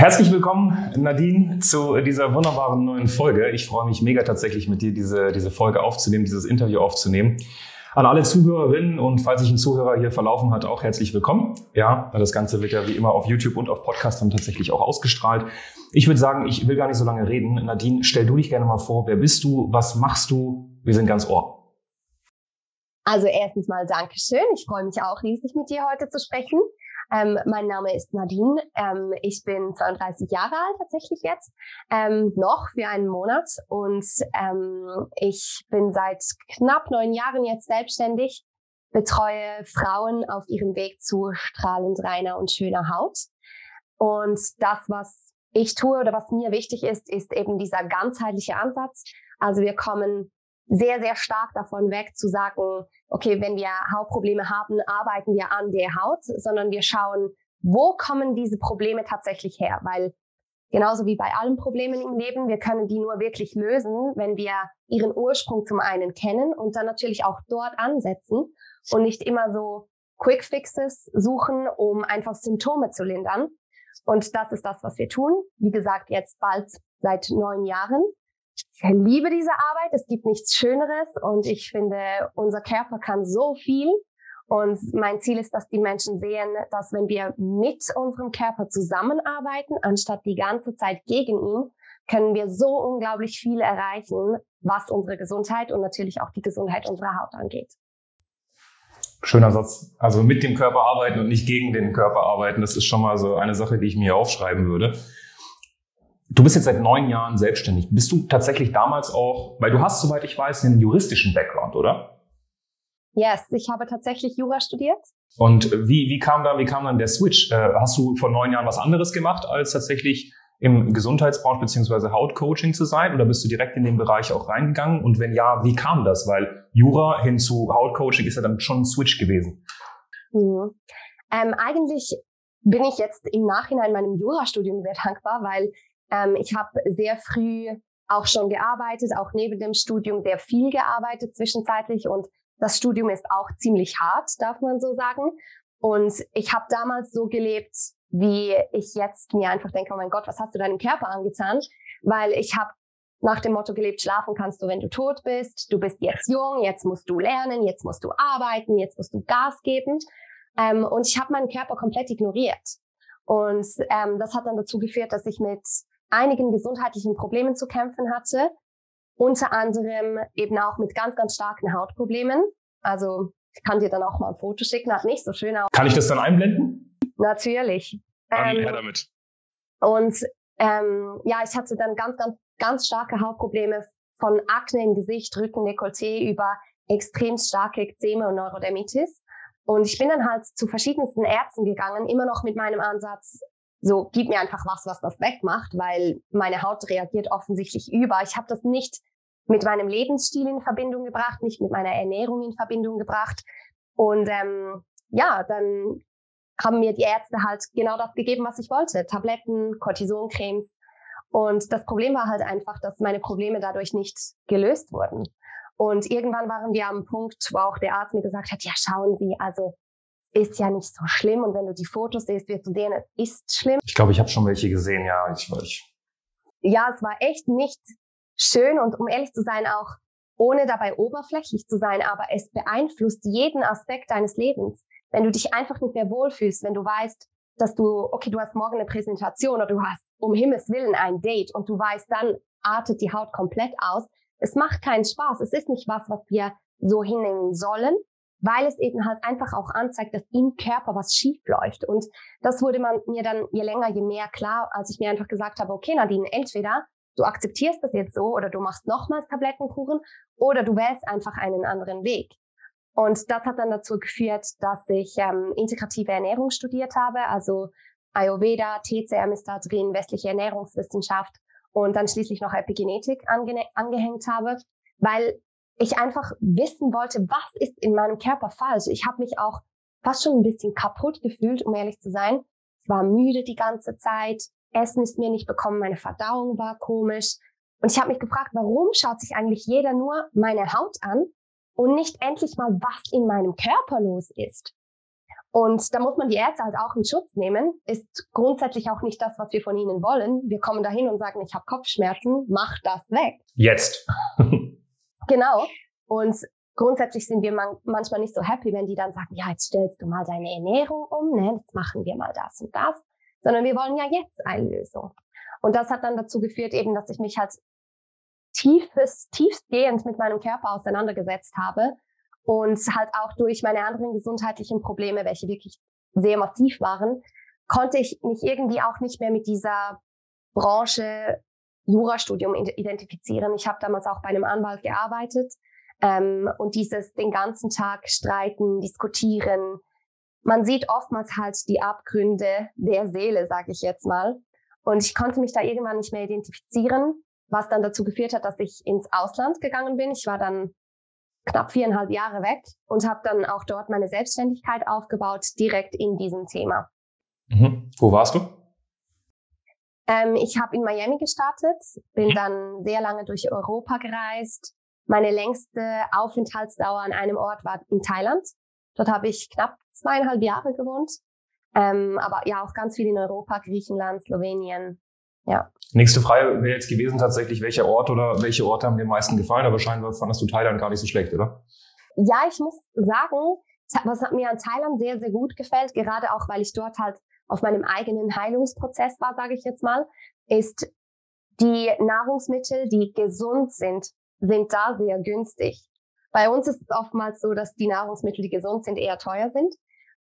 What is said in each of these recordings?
Herzlich willkommen, Nadine, zu dieser wunderbaren neuen Folge. Ich freue mich mega tatsächlich mit dir diese, diese Folge aufzunehmen, dieses Interview aufzunehmen. An alle Zuhörerinnen und falls sich ein Zuhörer hier verlaufen hat, auch herzlich willkommen. Ja, das Ganze wird ja wie immer auf YouTube und auf Podcast dann tatsächlich auch ausgestrahlt. Ich würde sagen, ich will gar nicht so lange reden. Nadine, stell du dich gerne mal vor. Wer bist du? Was machst du? Wir sind ganz ohr. Also erstens mal Dankeschön. Ich freue mich auch riesig mit dir heute zu sprechen. Ähm, mein Name ist Nadine. Ähm, ich bin 32 Jahre alt tatsächlich jetzt, ähm, noch für einen Monat. Und ähm, ich bin seit knapp neun Jahren jetzt selbstständig, betreue Frauen auf ihrem Weg zu strahlend reiner und schöner Haut. Und das, was ich tue oder was mir wichtig ist, ist eben dieser ganzheitliche Ansatz. Also wir kommen sehr, sehr stark davon weg zu sagen, okay, wenn wir Hautprobleme haben, arbeiten wir an der Haut, sondern wir schauen, wo kommen diese Probleme tatsächlich her? Weil genauso wie bei allen Problemen im Leben, wir können die nur wirklich lösen, wenn wir ihren Ursprung zum einen kennen und dann natürlich auch dort ansetzen und nicht immer so Quick Fixes suchen, um einfach Symptome zu lindern. Und das ist das, was wir tun. Wie gesagt, jetzt bald seit neun Jahren. Ich liebe diese Arbeit. Es gibt nichts Schöneres und ich finde, unser Körper kann so viel. Und mein Ziel ist, dass die Menschen sehen, dass wenn wir mit unserem Körper zusammenarbeiten, anstatt die ganze Zeit gegen ihn, können wir so unglaublich viel erreichen, was unsere Gesundheit und natürlich auch die Gesundheit unserer Haut angeht. Schöner Satz. Also mit dem Körper arbeiten und nicht gegen den Körper arbeiten. Das ist schon mal so eine Sache, die ich mir aufschreiben würde. Du bist jetzt seit neun Jahren selbstständig. Bist du tatsächlich damals auch, weil du hast, soweit ich weiß, einen juristischen Background, oder? Yes, ich habe tatsächlich Jura studiert. Und wie, wie kam dann, wie kam dann der Switch? Äh, hast du vor neun Jahren was anderes gemacht, als tatsächlich im Gesundheitsbranche beziehungsweise Hautcoaching zu sein? Oder bist du direkt in den Bereich auch reingegangen? Und wenn ja, wie kam das? Weil Jura hin zu Hautcoaching ist ja dann schon ein Switch gewesen. Mhm. Ähm, eigentlich bin ich jetzt im Nachhinein meinem Jurastudium sehr dankbar, weil ähm, ich habe sehr früh auch schon gearbeitet, auch neben dem Studium sehr viel gearbeitet zwischenzeitlich und das Studium ist auch ziemlich hart, darf man so sagen. Und ich habe damals so gelebt, wie ich jetzt mir einfach denke, oh mein Gott, was hast du deinem Körper angetan? Weil ich habe nach dem Motto gelebt, schlafen kannst du, wenn du tot bist. Du bist jetzt jung, jetzt musst du lernen, jetzt musst du arbeiten, jetzt musst du Gas geben. Ähm, und ich habe meinen Körper komplett ignoriert. Und ähm, das hat dann dazu geführt, dass ich mit einigen gesundheitlichen Problemen zu kämpfen hatte, unter anderem eben auch mit ganz, ganz starken Hautproblemen. Also ich kann dir dann auch mal ein Foto schicken, hat nicht so schön aus. Kann ich das dann einblenden? Natürlich. Dann ähm, her damit. Und ähm, ja, ich hatte dann ganz, ganz, ganz starke Hautprobleme von Akne im Gesicht, Rücken, Dekolleté über extrem starke Ekzeme und Neurodermitis. Und ich bin dann halt zu verschiedensten Ärzten gegangen, immer noch mit meinem Ansatz, so gib mir einfach was, was das wegmacht, weil meine Haut reagiert offensichtlich über. Ich habe das nicht mit meinem Lebensstil in Verbindung gebracht, nicht mit meiner Ernährung in Verbindung gebracht. Und ähm, ja, dann haben mir die Ärzte halt genau das gegeben, was ich wollte. Tabletten, Cortisoncremes. Und das Problem war halt einfach, dass meine Probleme dadurch nicht gelöst wurden. Und irgendwann waren wir am Punkt, wo auch der Arzt mir gesagt hat, ja, schauen Sie, also ist ja nicht so schlimm. Und wenn du die Fotos siehst, wirst du sehen, es ist schlimm. Ich glaube, ich habe schon welche gesehen, ja. Ich, ich. Ja, es war echt nicht schön und um ehrlich zu sein, auch ohne dabei oberflächlich zu sein, aber es beeinflusst jeden Aspekt deines Lebens. Wenn du dich einfach nicht mehr wohlfühlst, wenn du weißt, dass du, okay, du hast morgen eine Präsentation oder du hast um Himmels Willen ein Date und du weißt, dann artet die Haut komplett aus. Es macht keinen Spaß. Es ist nicht was, was wir so hinnehmen sollen weil es eben halt einfach auch anzeigt, dass im Körper was schief läuft. Und das wurde man mir dann je länger, je mehr klar, als ich mir einfach gesagt habe, okay, Nadine, entweder du akzeptierst das jetzt so oder du machst nochmals Tablettenkuchen oder du wählst einfach einen anderen Weg. Und das hat dann dazu geführt, dass ich ähm, integrative Ernährung studiert habe, also Ayurveda, TCM ist da drin, westliche Ernährungswissenschaft und dann schließlich noch Epigenetik ange angehängt habe, weil ich einfach wissen wollte, was ist in meinem Körper falsch. Ich habe mich auch fast schon ein bisschen kaputt gefühlt, um ehrlich zu sein. Ich war müde die ganze Zeit, Essen ist mir nicht bekommen, meine Verdauung war komisch. Und ich habe mich gefragt, warum schaut sich eigentlich jeder nur meine Haut an und nicht endlich mal, was in meinem Körper los ist. Und da muss man die Ärzte halt auch in Schutz nehmen. Ist grundsätzlich auch nicht das, was wir von ihnen wollen. Wir kommen dahin und sagen, ich habe Kopfschmerzen, mach das weg. Jetzt. genau. Und grundsätzlich sind wir man manchmal nicht so happy, wenn die dann sagen, ja, jetzt stellst du mal deine Ernährung um, ne, jetzt machen wir mal das und das. Sondern wir wollen ja jetzt eine Lösung. Und das hat dann dazu geführt eben, dass ich mich halt tiefes, tiefstgehend mit meinem Körper auseinandergesetzt habe und halt auch durch meine anderen gesundheitlichen Probleme, welche wirklich sehr massiv waren, konnte ich mich irgendwie auch nicht mehr mit dieser Branche Jurastudium identifizieren. Ich habe damals auch bei einem Anwalt gearbeitet ähm, und dieses den ganzen Tag streiten, diskutieren. Man sieht oftmals halt die Abgründe der Seele, sage ich jetzt mal. Und ich konnte mich da irgendwann nicht mehr identifizieren, was dann dazu geführt hat, dass ich ins Ausland gegangen bin. Ich war dann knapp viereinhalb Jahre weg und habe dann auch dort meine Selbstständigkeit aufgebaut, direkt in diesem Thema. Mhm. Wo warst du? Ähm, ich habe in Miami gestartet, bin mhm. dann sehr lange durch Europa gereist. Meine längste Aufenthaltsdauer an einem Ort war in Thailand. Dort habe ich knapp zweieinhalb Jahre gewohnt. Ähm, aber ja, auch ganz viel in Europa, Griechenland, Slowenien, ja. Nächste Frage wäre jetzt gewesen tatsächlich, welcher Ort oder welche Orte haben dir am meisten gefallen? Aber scheinbar fandest du Thailand gar nicht so schlecht, oder? Ja, ich muss sagen, was mir an Thailand sehr, sehr gut gefällt, gerade auch, weil ich dort halt auf meinem eigenen Heilungsprozess war, sage ich jetzt mal, ist die Nahrungsmittel, die gesund sind, sind da sehr günstig. Bei uns ist es oftmals so, dass die Nahrungsmittel, die gesund sind, eher teuer sind.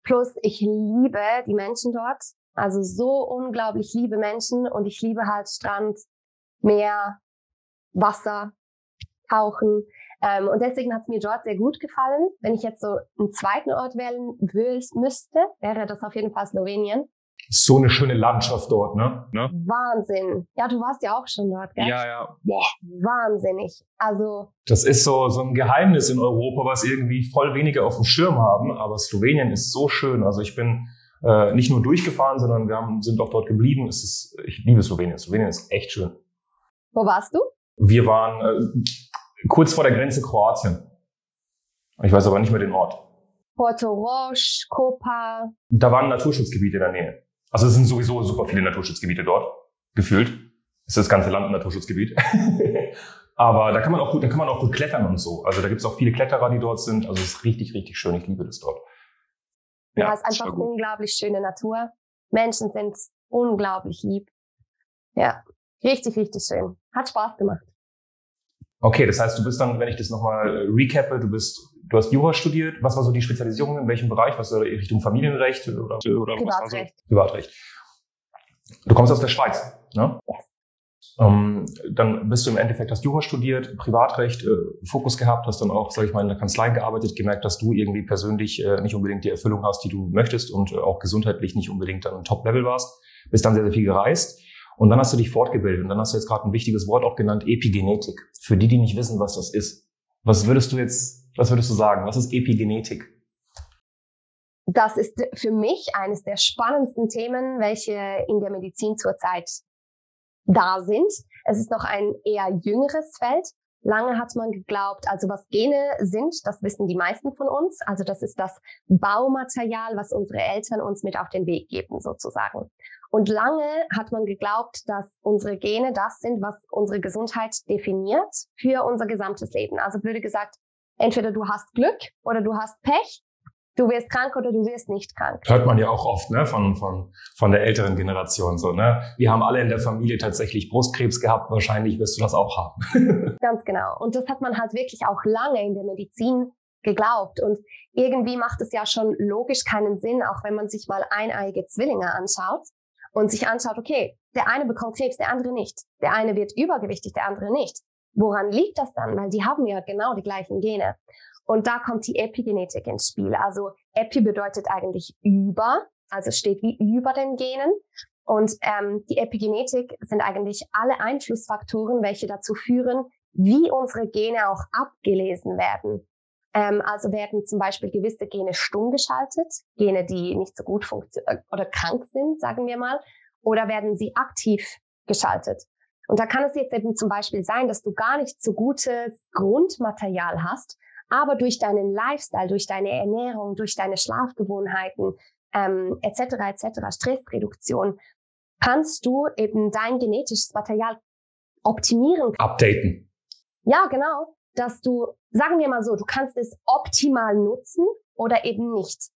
Plus, ich liebe die Menschen dort. Also so unglaublich liebe Menschen und ich liebe halt Strand, Meer, Wasser, Tauchen. Ähm, und deswegen hat es mir dort sehr gut gefallen. Wenn ich jetzt so einen zweiten Ort wählen müsste, wäre das auf jeden Fall Slowenien. So eine schöne Landschaft dort, ne? ne? Wahnsinn. Ja, du warst ja auch schon dort, gell? Ja, ja. Boah. Wahnsinnig. Also. Das ist so, so ein Geheimnis in Europa, was irgendwie voll wenige auf dem Schirm haben. Aber Slowenien ist so schön. Also ich bin äh, nicht nur durchgefahren, sondern wir haben, sind auch dort geblieben. Es ist, ich liebe Slowenien. Slowenien ist echt schön. Wo warst du? Wir waren äh, kurz vor der Grenze Kroatien. Ich weiß aber nicht mehr den Ort. Porto Roche, Kopa. Da waren Naturschutzgebiete in der Nähe. Also es sind sowieso super viele Naturschutzgebiete dort, gefühlt. Es ist das ganze Land ein Naturschutzgebiet. aber da kann man auch gut, da kann man auch gut klettern und so. Also da gibt es auch viele Kletterer, die dort sind. Also es ist richtig, richtig schön. Ich liebe das dort. Ja, ja, ist einfach unglaublich schöne Natur. Menschen sind unglaublich lieb. Ja, richtig, richtig schön. Hat Spaß gemacht. Okay, das heißt, du bist dann, wenn ich das nochmal äh, recappe, du bist, du hast Jura studiert. Was war so die Spezialisierung? In welchem Bereich? Was war Richtung Familienrecht oder, oder Privatrecht. So? Privatrecht. Du kommst aus der Schweiz, ne? Yes. Ähm, dann bist du im Endeffekt, hast Jura studiert, Privatrecht, äh, Fokus gehabt, hast dann auch, sag ich mal, in der Kanzlei gearbeitet, gemerkt, dass du irgendwie persönlich äh, nicht unbedingt die Erfüllung hast, die du möchtest und äh, auch gesundheitlich nicht unbedingt dann Top-Level warst. Bist dann sehr, sehr viel gereist. Und dann hast du dich fortgebildet und dann hast du jetzt gerade ein wichtiges Wort auch genannt, Epigenetik. Für die, die nicht wissen, was das ist. Was würdest du jetzt, was würdest du sagen? Was ist Epigenetik? Das ist für mich eines der spannendsten Themen, welche in der Medizin zurzeit da sind. Es ist noch ein eher jüngeres Feld. Lange hat man geglaubt, also was Gene sind, das wissen die meisten von uns. Also das ist das Baumaterial, was unsere Eltern uns mit auf den Weg geben, sozusagen. Und lange hat man geglaubt, dass unsere Gene das sind, was unsere Gesundheit definiert für unser gesamtes Leben. Also blöde gesagt, entweder du hast Glück oder du hast Pech du wirst krank oder du wirst nicht krank. Hört man ja auch oft ne, von, von, von der älteren Generation so. Ne? Wir haben alle in der Familie tatsächlich Brustkrebs gehabt, wahrscheinlich wirst du das auch haben. Ganz genau. Und das hat man halt wirklich auch lange in der Medizin geglaubt. Und irgendwie macht es ja schon logisch keinen Sinn, auch wenn man sich mal eineige Zwillinge anschaut und sich anschaut, okay, der eine bekommt Krebs, der andere nicht. Der eine wird übergewichtig, der andere nicht. Woran liegt das dann? Weil die haben ja genau die gleichen Gene. Und da kommt die Epigenetik ins Spiel. Also Epi bedeutet eigentlich über, also steht wie über den Genen. Und ähm, die Epigenetik sind eigentlich alle Einflussfaktoren, welche dazu führen, wie unsere Gene auch abgelesen werden. Ähm, also werden zum Beispiel gewisse Gene stumm geschaltet, Gene, die nicht so gut funktionieren äh, oder krank sind, sagen wir mal, oder werden sie aktiv geschaltet. Und da kann es jetzt eben zum Beispiel sein, dass du gar nicht so gutes Grundmaterial hast, aber durch deinen Lifestyle, durch deine Ernährung, durch deine Schlafgewohnheiten ähm, etc. etc. Stressreduktion kannst du eben dein genetisches Material optimieren. Updaten. Ja, genau. Dass du, sagen wir mal so, du kannst es optimal nutzen oder eben nicht.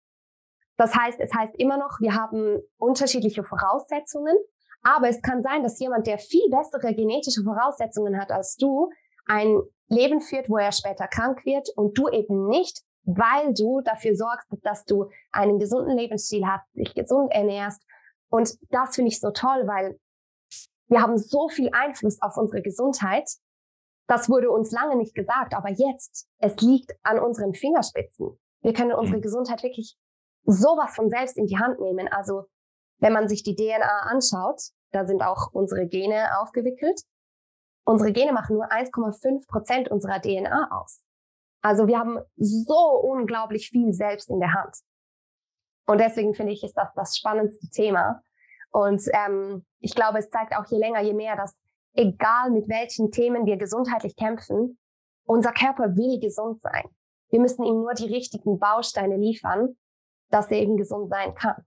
Das heißt, es heißt immer noch, wir haben unterschiedliche Voraussetzungen, aber es kann sein, dass jemand, der viel bessere genetische Voraussetzungen hat als du, ein Leben führt, wo er später krank wird und du eben nicht, weil du dafür sorgst, dass du einen gesunden Lebensstil hast, dich gesund ernährst. Und das finde ich so toll, weil wir haben so viel Einfluss auf unsere Gesundheit. Das wurde uns lange nicht gesagt, aber jetzt, es liegt an unseren Fingerspitzen. Wir können unsere mhm. Gesundheit wirklich sowas von selbst in die Hand nehmen. Also wenn man sich die DNA anschaut, da sind auch unsere Gene aufgewickelt. Unsere Gene machen nur 1,5 Prozent unserer DNA aus. Also wir haben so unglaublich viel selbst in der Hand. Und deswegen finde ich, ist das das spannendste Thema. Und ähm, ich glaube, es zeigt auch je länger, je mehr, dass egal mit welchen Themen wir gesundheitlich kämpfen, unser Körper will gesund sein. Wir müssen ihm nur die richtigen Bausteine liefern, dass er eben gesund sein kann.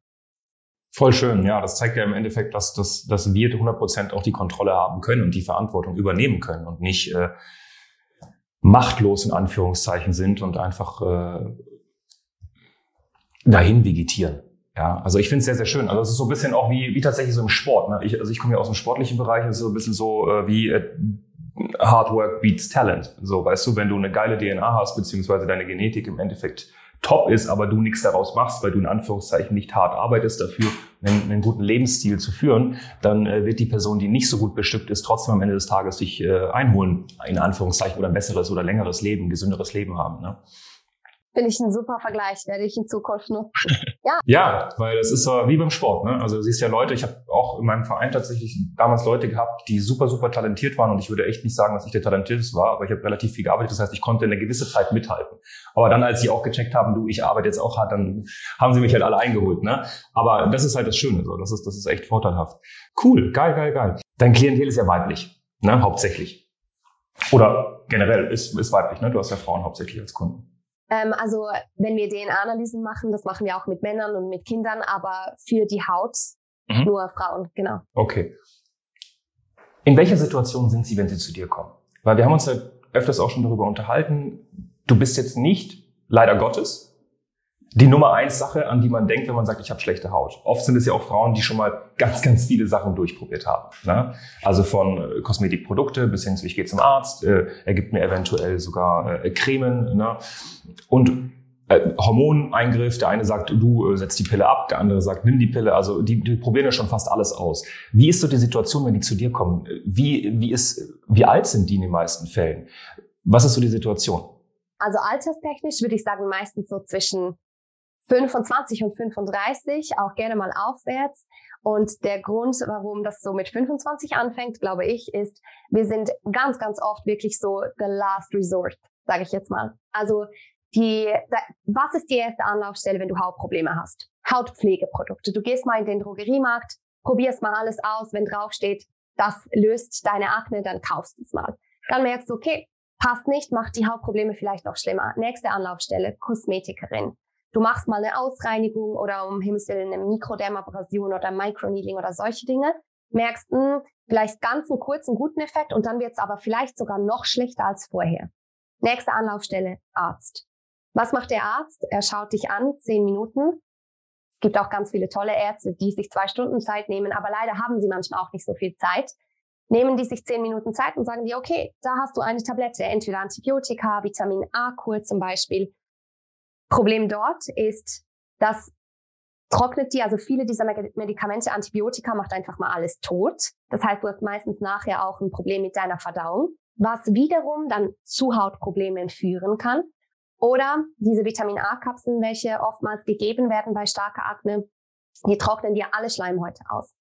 Voll schön, ja. Das zeigt ja im Endeffekt, dass, dass, dass wir 100 Prozent auch die Kontrolle haben können und die Verantwortung übernehmen können und nicht äh, machtlos in Anführungszeichen sind und einfach äh, dahin vegetieren. Ja, also ich finde es sehr, sehr schön. Also es ist so ein bisschen auch wie, wie tatsächlich so im Sport. Ne? Ich, also ich komme ja aus dem sportlichen Bereich, es ist so ein bisschen so äh, wie äh, Hard Work beats Talent. So, weißt du, wenn du eine geile DNA hast, beziehungsweise deine Genetik im Endeffekt top ist, aber du nichts daraus machst, weil du in Anführungszeichen nicht hart arbeitest dafür, einen, einen guten Lebensstil zu führen, dann äh, wird die Person, die nicht so gut bestückt ist, trotzdem am Ende des Tages dich äh, einholen, in Anführungszeichen, oder ein besseres oder längeres Leben, gesünderes Leben haben. Ne? Finde ich ein super Vergleich, werde ich in Zukunft nutzen. Ja. ja, weil das ist so wie beim Sport. Ne? Also du siehst ja Leute, ich habe auch in meinem Verein tatsächlich damals Leute gehabt, die super, super talentiert waren und ich würde echt nicht sagen, dass ich der talentierteste war, aber ich habe relativ viel gearbeitet. Das heißt, ich konnte eine gewisse Zeit mithalten. Aber dann, als sie auch gecheckt haben, du, ich arbeite jetzt auch hart, dann haben sie mich halt alle eingeholt. Ne? Aber das ist halt das Schöne. So. Das, ist, das ist echt vorteilhaft. Cool, geil, geil, geil. Dein Klientel ist ja weiblich, ne? hauptsächlich. Oder generell ist, ist weiblich. Ne? Du hast ja Frauen hauptsächlich als Kunden. Ähm, also wenn wir DNA-Analysen machen, das machen wir auch mit Männern und mit Kindern, aber für die Haut mhm. nur Frauen, genau. Okay. In welcher Situation sind Sie, wenn Sie zu dir kommen? Weil wir haben uns ja öfters auch schon darüber unterhalten. Du bist jetzt nicht, leider Gottes, die Nummer eins Sache, an die man denkt, wenn man sagt, ich habe schlechte Haut. Oft sind es ja auch Frauen, die schon mal ganz, ganz viele Sachen durchprobiert haben. Ne? Also von äh, Kosmetikprodukte bis hin zu, ich gehe zum Arzt, äh, er gibt mir eventuell sogar äh, Cremen. Ne? Und äh, Hormoneingriff, der eine sagt, du äh, setzt die Pille ab, der andere sagt, nimm die Pille. Also die, die probieren ja schon fast alles aus. Wie ist so die Situation, wenn die zu dir kommen? Wie, wie, ist, wie alt sind die in den meisten Fällen? Was ist so die Situation? Also alterstechnisch würde ich sagen, meistens so zwischen 25 und 35, auch gerne mal aufwärts. Und der Grund, warum das so mit 25 anfängt, glaube ich, ist, wir sind ganz, ganz oft wirklich so the last resort, sage ich jetzt mal. Also die, was ist die erste Anlaufstelle, wenn du Hautprobleme hast? Hautpflegeprodukte. Du gehst mal in den Drogeriemarkt, probierst mal alles aus, wenn draufsteht, das löst deine Akne, dann kaufst du es mal. Dann merkst du, okay, passt nicht, macht die Hautprobleme vielleicht noch schlimmer. Nächste Anlaufstelle, Kosmetikerin du machst mal eine Ausreinigung oder um Himmels Willen eine Mikrodermabrasion oder Microneedling oder solche Dinge, merkst, mh, hm, vielleicht ganz einen kurzen guten Effekt und dann wird es aber vielleicht sogar noch schlechter als vorher. Nächste Anlaufstelle, Arzt. Was macht der Arzt? Er schaut dich an, zehn Minuten. Es gibt auch ganz viele tolle Ärzte, die sich zwei Stunden Zeit nehmen, aber leider haben sie manchmal auch nicht so viel Zeit. Nehmen die sich zehn Minuten Zeit und sagen dir, okay, da hast du eine Tablette, entweder Antibiotika, Vitamin A-Kur zum Beispiel Problem dort ist, dass trocknet die, also viele dieser Medikamente, Antibiotika macht einfach mal alles tot. Das heißt, du hast meistens nachher auch ein Problem mit deiner Verdauung, was wiederum dann zu Hautproblemen führen kann. Oder diese Vitamin A-Kapseln, welche oftmals gegeben werden bei starker Akne, die trocknen dir alle Schleimhäute aus.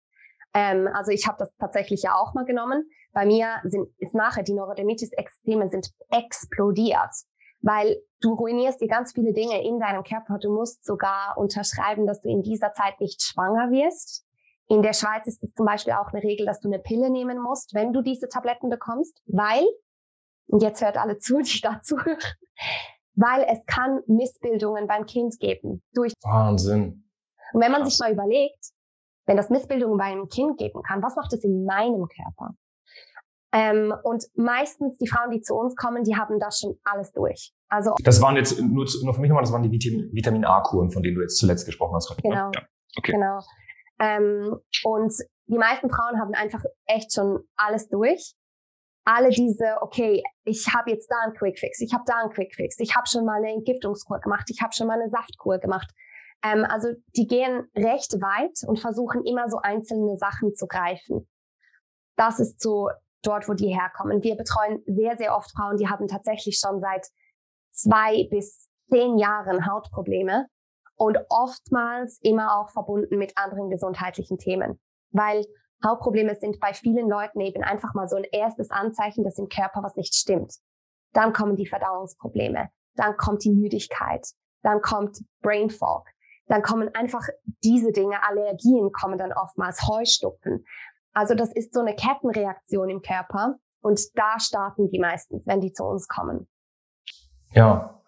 Ähm, also ich habe das tatsächlich ja auch mal genommen. bei mir sind, ist nachher die Neurodermitis-Extreme sind explodiert, weil du ruinierst dir ganz viele Dinge in deinem Körper. Du musst sogar unterschreiben, dass du in dieser Zeit nicht schwanger wirst. In der Schweiz ist es zum Beispiel auch eine Regel, dass du eine Pille nehmen musst, wenn du diese Tabletten bekommst, weil, und jetzt hört alle zu, die dazu hören, weil es kann Missbildungen beim Kind geben. Durch Wahnsinn. und wenn man sich mal überlegt, wenn das Missbildungen bei einem Kind geben kann, was macht es in meinem Körper? Ähm, und meistens die Frauen, die zu uns kommen, die haben das schon alles durch. Also Das waren jetzt nur, nur für mich nochmal, das waren die Vitamin, Vitamin A-Kuren, von denen du jetzt zuletzt gesprochen hast. Ne? Genau. Ja. Okay. Genau. Ähm, und die meisten Frauen haben einfach echt schon alles durch. Alle diese, okay, ich habe jetzt da einen Quickfix, ich habe da einen Quickfix, ich habe schon mal eine Entgiftungskur gemacht, ich habe schon mal eine Saftkur gemacht. Ähm, also die gehen recht weit und versuchen immer so einzelne Sachen zu greifen. Das ist so dort, wo die herkommen. Wir betreuen sehr, sehr oft Frauen, die haben tatsächlich schon seit zwei bis zehn Jahren Hautprobleme und oftmals immer auch verbunden mit anderen gesundheitlichen Themen. Weil Hautprobleme sind bei vielen Leuten eben einfach mal so ein erstes Anzeichen, dass im Körper was nicht stimmt. Dann kommen die Verdauungsprobleme, dann kommt die Müdigkeit, dann kommt Brain Fog, dann kommen einfach diese Dinge, Allergien kommen dann oftmals, Heuschnupfen. Also das ist so eine Kettenreaktion im Körper und da starten die meistens, wenn die zu uns kommen. Ja.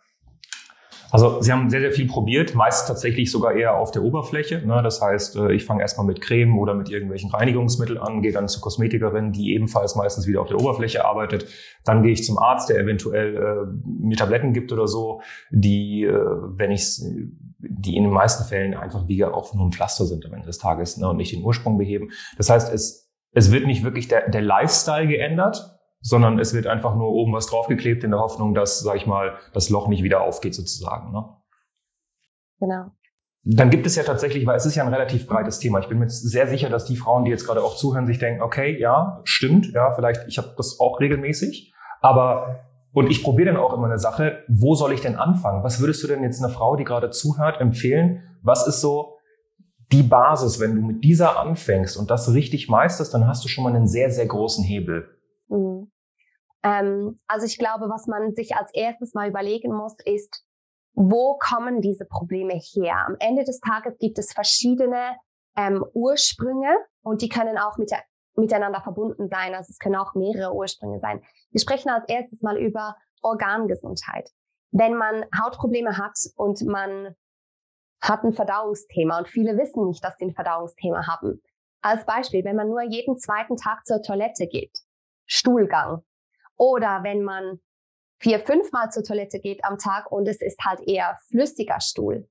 Also Sie haben sehr, sehr viel probiert, meist tatsächlich sogar eher auf der Oberfläche. Ne? Das heißt, äh, ich fange erstmal mit Creme oder mit irgendwelchen Reinigungsmitteln an, gehe dann zur Kosmetikerin, die ebenfalls meistens wieder auf der Oberfläche arbeitet. Dann gehe ich zum Arzt, der eventuell äh, mir Tabletten gibt oder so, die, äh, wenn ich die in den meisten Fällen einfach wie auch nur ein Pflaster sind am Ende des Tages ne? und nicht den Ursprung beheben. Das heißt, es, es wird nicht wirklich der, der Lifestyle geändert, sondern es wird einfach nur oben was draufgeklebt in der Hoffnung, dass, sag ich mal, das Loch nicht wieder aufgeht sozusagen. Ne? Genau. Dann gibt es ja tatsächlich, weil es ist ja ein relativ breites Thema. Ich bin mir jetzt sehr sicher, dass die Frauen, die jetzt gerade auch zuhören, sich denken, okay, ja, stimmt, ja, vielleicht, ich habe das auch regelmäßig, aber und ich probiere dann auch immer eine Sache, wo soll ich denn anfangen? Was würdest du denn jetzt einer Frau, die gerade zuhört, empfehlen? Was ist so die Basis, wenn du mit dieser anfängst und das richtig meisterst, dann hast du schon mal einen sehr, sehr großen Hebel. Mhm. Ähm, also ich glaube, was man sich als erstes mal überlegen muss, ist, wo kommen diese Probleme her? Am Ende des Tages gibt es verschiedene ähm, Ursprünge und die können auch mit der, miteinander verbunden sein. Also es können auch mehrere Ursprünge sein. Wir sprechen als erstes mal über Organgesundheit. Wenn man Hautprobleme hat und man hat ein Verdauungsthema und viele wissen nicht, dass sie ein Verdauungsthema haben. Als Beispiel, wenn man nur jeden zweiten Tag zur Toilette geht, Stuhlgang. Oder wenn man vier, fünfmal zur Toilette geht am Tag und es ist halt eher flüssiger Stuhl,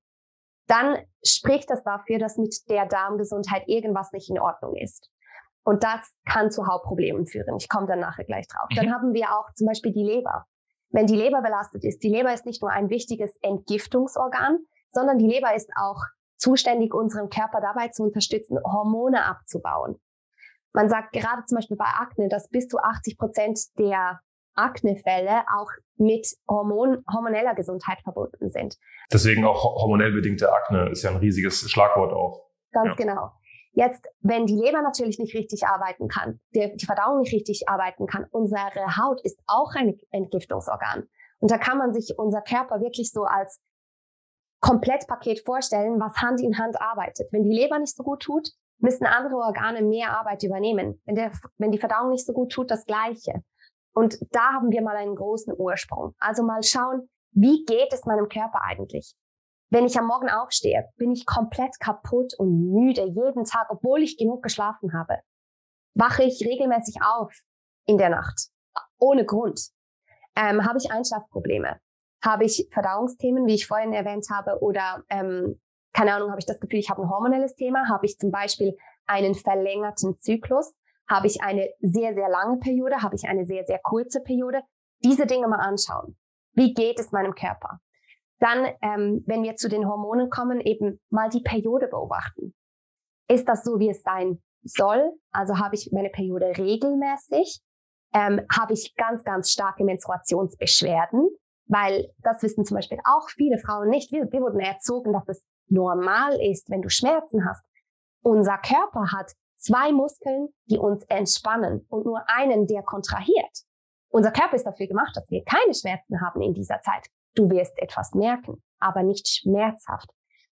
dann spricht das dafür, dass mit der Darmgesundheit irgendwas nicht in Ordnung ist. Und das kann zu Hautproblemen führen. Ich komme dann nachher gleich drauf. Dann haben wir auch zum Beispiel die Leber. Wenn die Leber belastet ist, die Leber ist nicht nur ein wichtiges Entgiftungsorgan, sondern die Leber ist auch zuständig, unseren Körper dabei zu unterstützen, Hormone abzubauen. Man sagt gerade zum Beispiel bei Akne, dass bis zu 80 Prozent der Aknefälle auch mit Hormon, hormoneller Gesundheit verbunden sind. Deswegen auch hormonell bedingte Akne ist ja ein riesiges Schlagwort auch. Ganz Ja. genau. Jetzt, wenn die Leber natürlich nicht richtig arbeiten kann, die, die Verdauung nicht richtig arbeiten kann, unsere Haut ist auch ein Entgiftungsorgan. Und da kann man sich unser Körper wirklich so als Komplettpaket vorstellen, was Hand in Hand arbeitet. Wenn die Leber nicht so gut tut, müssen andere Organe mehr Arbeit übernehmen. Wenn, der, wenn die Verdauung nicht so gut tut, das Gleiche. Und da haben wir mal einen großen Ursprung. Also mal schauen, wie geht es meinem Körper eigentlich? Wenn ich am Morgen aufstehe, bin ich komplett kaputt und müde jeden Tag, obwohl ich genug geschlafen habe. Wache ich regelmäßig auf in der Nacht, ohne Grund. Ähm, habe ich Einschlafprobleme? Habe ich Verdauungsthemen, wie ich vorhin erwähnt habe, oder ähm, keine Ahnung, habe ich das Gefühl, ich habe ein hormonelles Thema? Habe ich zum Beispiel einen verlängerten Zyklus? Habe ich eine sehr, sehr lange Periode? Habe ich eine sehr, sehr kurze Periode? Diese Dinge mal anschauen. Wie geht es meinem Körper? Dann, ähm, wenn wir zu den Hormonen kommen, eben mal die Periode beobachten. Ist das so, wie es sein soll? Also habe ich meine Periode regelmäßig? Ähm, habe ich ganz, ganz starke Menstruationsbeschwerden? Weil das wissen zum Beispiel auch viele Frauen nicht. Wir, wir wurden erzogen, dass es normal ist, wenn du Schmerzen hast. Unser Körper hat zwei Muskeln, die uns entspannen und nur einen, der kontrahiert. Unser Körper ist dafür gemacht, dass wir keine Schmerzen haben in dieser Zeit. Du wirst etwas merken, aber nicht schmerzhaft.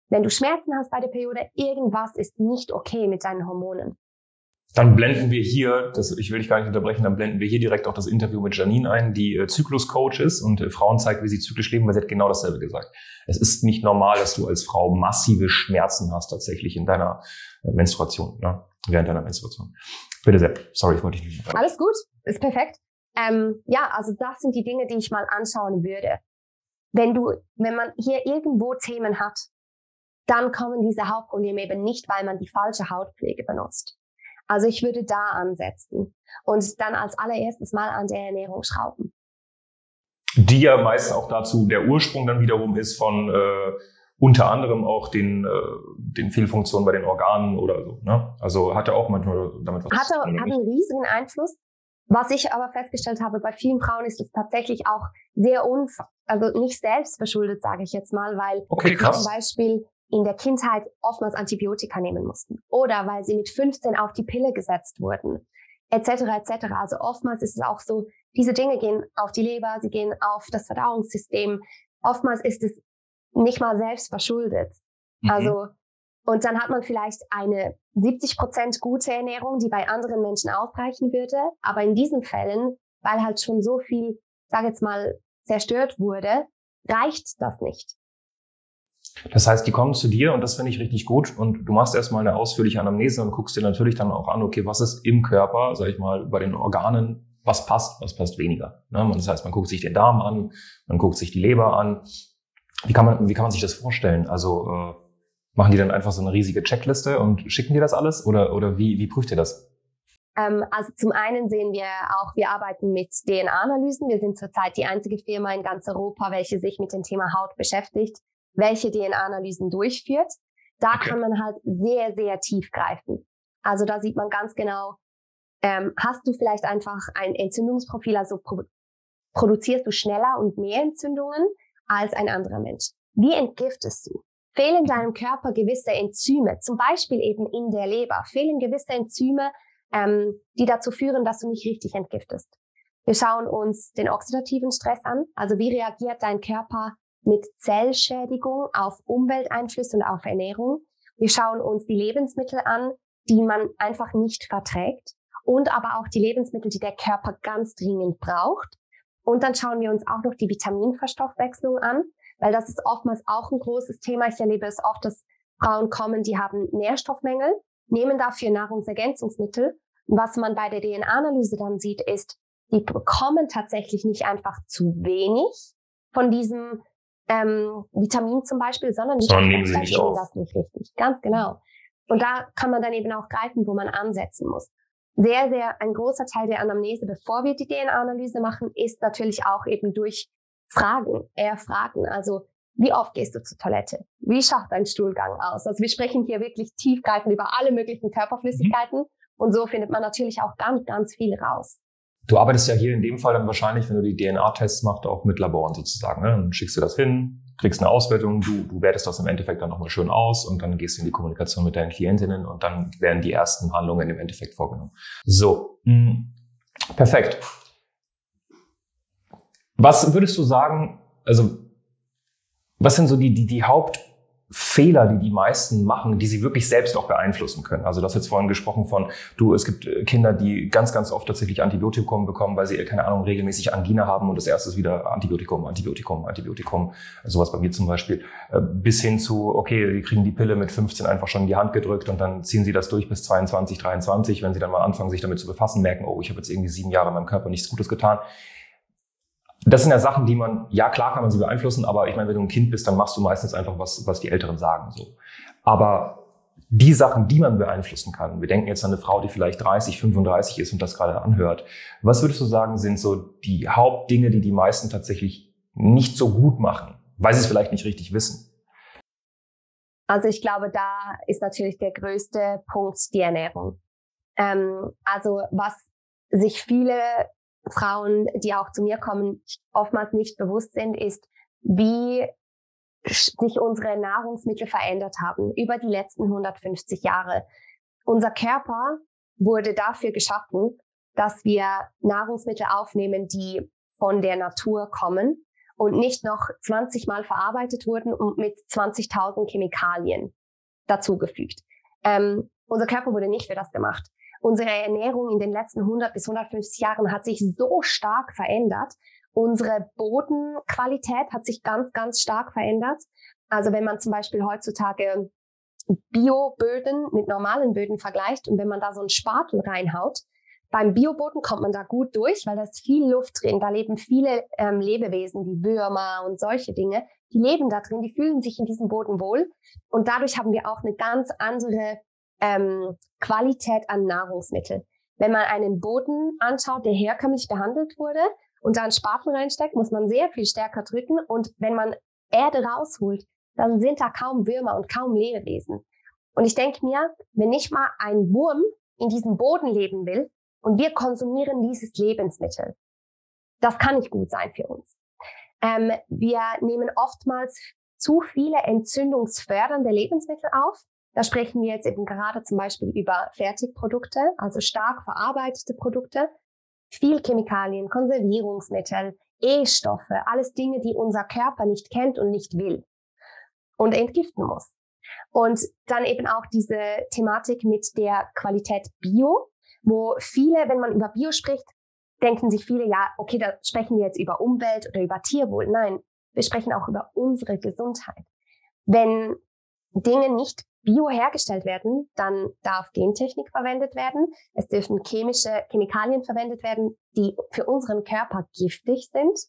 Wenn du Schmerzen hast bei der Periode, irgendwas ist nicht okay mit deinen Hormonen. Dann blenden wir hier, das, ich will dich gar nicht unterbrechen, dann blenden wir hier direkt auch das Interview mit Janine ein, die äh, Zykluscoach ist und äh, Frauen zeigt, wie sie zyklisch leben, weil sie hat genau dasselbe gesagt. Es ist nicht normal, dass du als Frau massive Schmerzen hast tatsächlich in deiner äh, Menstruation, ne? während deiner Menstruation. Bitte sehr. Sorry, ich wollte dich nicht. Alles gut, ist perfekt. Ähm, ja, also das sind die Dinge, die ich mal anschauen würde. Wenn du, wenn man hier irgendwo Themen hat, dann kommen diese Hautprobleme eben nicht, weil man die falsche Hautpflege benutzt. Also ich würde da ansetzen und dann als allererstes mal an der Ernährung schrauben. Die ja meist auch dazu der Ursprung dann wiederum ist von äh, unter anderem auch den, äh, den Fehlfunktionen bei den Organen oder so. Ne? Also hatte auch manchmal damit was hatte, zu tun. Hat einen riesigen Einfluss. Was ich aber festgestellt habe, bei vielen Frauen ist es tatsächlich auch sehr unf also nicht selbst verschuldet, sage ich jetzt mal, weil okay, zum Beispiel in der Kindheit oftmals Antibiotika nehmen mussten oder weil sie mit 15 auf die Pille gesetzt wurden, etc. etc. Also oftmals ist es auch so, diese Dinge gehen auf die Leber, sie gehen auf das Verdauungssystem. Oftmals ist es nicht mal selbst verschuldet. Mhm. Also und dann hat man vielleicht eine 70 Prozent gute Ernährung, die bei anderen Menschen ausreichen würde. Aber in diesen Fällen, weil halt schon so viel, sag jetzt mal, zerstört wurde, reicht das nicht. Das heißt, die kommen zu dir und das finde ich richtig gut und du machst erstmal eine ausführliche Anamnese und guckst dir natürlich dann auch an, okay, was ist im Körper, sag ich mal, bei den Organen, was passt, was passt weniger. Ne? Das heißt, man guckt sich den Darm an, man guckt sich die Leber an. Wie kann man, wie kann man sich das vorstellen? Also äh, machen die dann einfach so eine riesige Checkliste und schicken dir das alles oder, oder wie, wie prüft ihr das? Ähm, also zum einen sehen wir auch, wir arbeiten mit DNA-Analysen. Wir sind zurzeit die einzige Firma in ganz Europa, welche sich mit dem Thema Haut beschäftigt welche DNA-Analysen durchführt. Da okay. kann man halt sehr, sehr tief greifen. Also da sieht man ganz genau, ähm, hast du vielleicht einfach ein Entzündungsprofil, also pro produzierst du schneller und mehr Entzündungen als ein anderer Mensch. Wie entgiftest du? Fehlen deinem Körper gewisse Enzyme, zum Beispiel eben in der Leber, fehlen gewisse Enzyme, ähm, die dazu führen, dass du nicht richtig entgiftest. Wir schauen uns den oxidativen Stress an, also wie reagiert dein Körper mit Zellschädigung auf Umwelteinflüsse und auf Ernährung. Wir schauen uns die Lebensmittel an, die man einfach nicht verträgt und aber auch die Lebensmittel, die der Körper ganz dringend braucht. Und dann schauen wir uns auch noch die Vitaminverstoffwechslung an, weil das ist oftmals auch ein großes Thema. Ich erlebe es oft, dass Frauen kommen, die haben Nährstoffmängel, nehmen dafür Nahrungsergänzungsmittel. Und was man bei der DNA-Analyse dann sieht, ist, die bekommen tatsächlich nicht einfach zu wenig von diesem ähm, Vitamin zum Beispiel, sondern die sondern nehmen sie nicht auf. das nicht richtig. Ganz genau. Und da kann man dann eben auch greifen, wo man ansetzen muss. Sehr, sehr ein großer Teil der Anamnese, bevor wir die DNA-Analyse machen, ist natürlich auch eben durch Fragen, eher Fragen. Also wie oft gehst du zur Toilette? Wie schaut dein Stuhlgang aus? Also wir sprechen hier wirklich tiefgreifend über alle möglichen Körperflüssigkeiten. Mhm. Und so findet man natürlich auch ganz, ganz viel raus. Du arbeitest ja hier in dem Fall dann wahrscheinlich, wenn du die DNA-Tests machst, auch mit Laboren sozusagen. Ne? Dann schickst du das hin, kriegst eine Auswertung, du, du wertest das im Endeffekt dann nochmal schön aus und dann gehst du in die Kommunikation mit deinen Klientinnen und dann werden die ersten Handlungen im Endeffekt vorgenommen. So, mh, perfekt. Was würdest du sagen, also was sind so die, die, die Haupt Fehler, die die meisten machen, die sie wirklich selbst auch beeinflussen können. Also das jetzt vorhin gesprochen von, du, es gibt äh, Kinder, die ganz, ganz oft tatsächlich Antibiotikum bekommen, weil sie, keine Ahnung, regelmäßig Angina haben und das erste ist wieder Antibiotikum, Antibiotikum, Antibiotikum. Sowas bei mir zum Beispiel. Äh, bis hin zu, okay, die kriegen die Pille mit 15 einfach schon in die Hand gedrückt und dann ziehen sie das durch bis 22, 23. Wenn sie dann mal anfangen, sich damit zu befassen, merken, oh, ich habe jetzt irgendwie sieben Jahre in meinem Körper nichts Gutes getan das sind ja Sachen, die man, ja klar kann man sie beeinflussen, aber ich meine, wenn du ein Kind bist, dann machst du meistens einfach was, was die Älteren sagen. So. Aber die Sachen, die man beeinflussen kann, wir denken jetzt an eine Frau, die vielleicht 30, 35 ist und das gerade anhört. Was würdest du sagen, sind so die Hauptdinge, die die meisten tatsächlich nicht so gut machen, weil sie es vielleicht nicht richtig wissen? Also ich glaube, da ist natürlich der größte Punkt die Ernährung. Ähm, also was sich viele Frauen, die auch zu mir kommen, oftmals nicht bewusst sind, ist, wie sich unsere Nahrungsmittel verändert haben über die letzten 150 Jahre. unser Körper wurde dafür geschaffen, dass wir Nahrungsmittel aufnehmen, die von der Natur kommen und nicht noch 20 Mal verarbeitet wurden und mit 20.000 Chemikalien dazugefügt. Ähm, unser Körper wurde nicht für das gemacht. Unsere Ernährung in den letzten 100 bis 150 Jahren hat sich so stark verändert. Unsere Bodenqualität hat sich ganz, ganz stark verändert. Also wenn man zum Beispiel heutzutage Bioböden mit normalen Böden vergleicht und wenn man da so einen Spatel reinhaut, beim Bioboden kommt man da gut durch, weil da ist viel Luft drin. Da leben viele ähm, Lebewesen wie Würmer und solche Dinge. Die leben da drin, die fühlen sich in diesem Boden wohl. Und dadurch haben wir auch eine ganz andere ähm, Qualität an Nahrungsmitteln. Wenn man einen Boden anschaut, der herkömmlich behandelt wurde und da einen Spaten reinsteckt, muss man sehr viel stärker drücken. Und wenn man Erde rausholt, dann sind da kaum Würmer und kaum Lebewesen. Und ich denke mir, wenn nicht mal ein Wurm in diesem Boden leben will und wir konsumieren dieses Lebensmittel, das kann nicht gut sein für uns. Ähm, wir nehmen oftmals zu viele entzündungsfördernde Lebensmittel auf. Da sprechen wir jetzt eben gerade zum Beispiel über Fertigprodukte, also stark verarbeitete Produkte, viel Chemikalien, Konservierungsmittel, E-Stoffe, alles Dinge, die unser Körper nicht kennt und nicht will und entgiften muss. Und dann eben auch diese Thematik mit der Qualität Bio, wo viele, wenn man über Bio spricht, denken sich viele, ja, okay, da sprechen wir jetzt über Umwelt oder über Tierwohl. Nein, wir sprechen auch über unsere Gesundheit. Wenn Dinge nicht bio hergestellt werden, dann darf Gentechnik verwendet werden. Es dürfen chemische Chemikalien verwendet werden, die für unseren Körper giftig sind.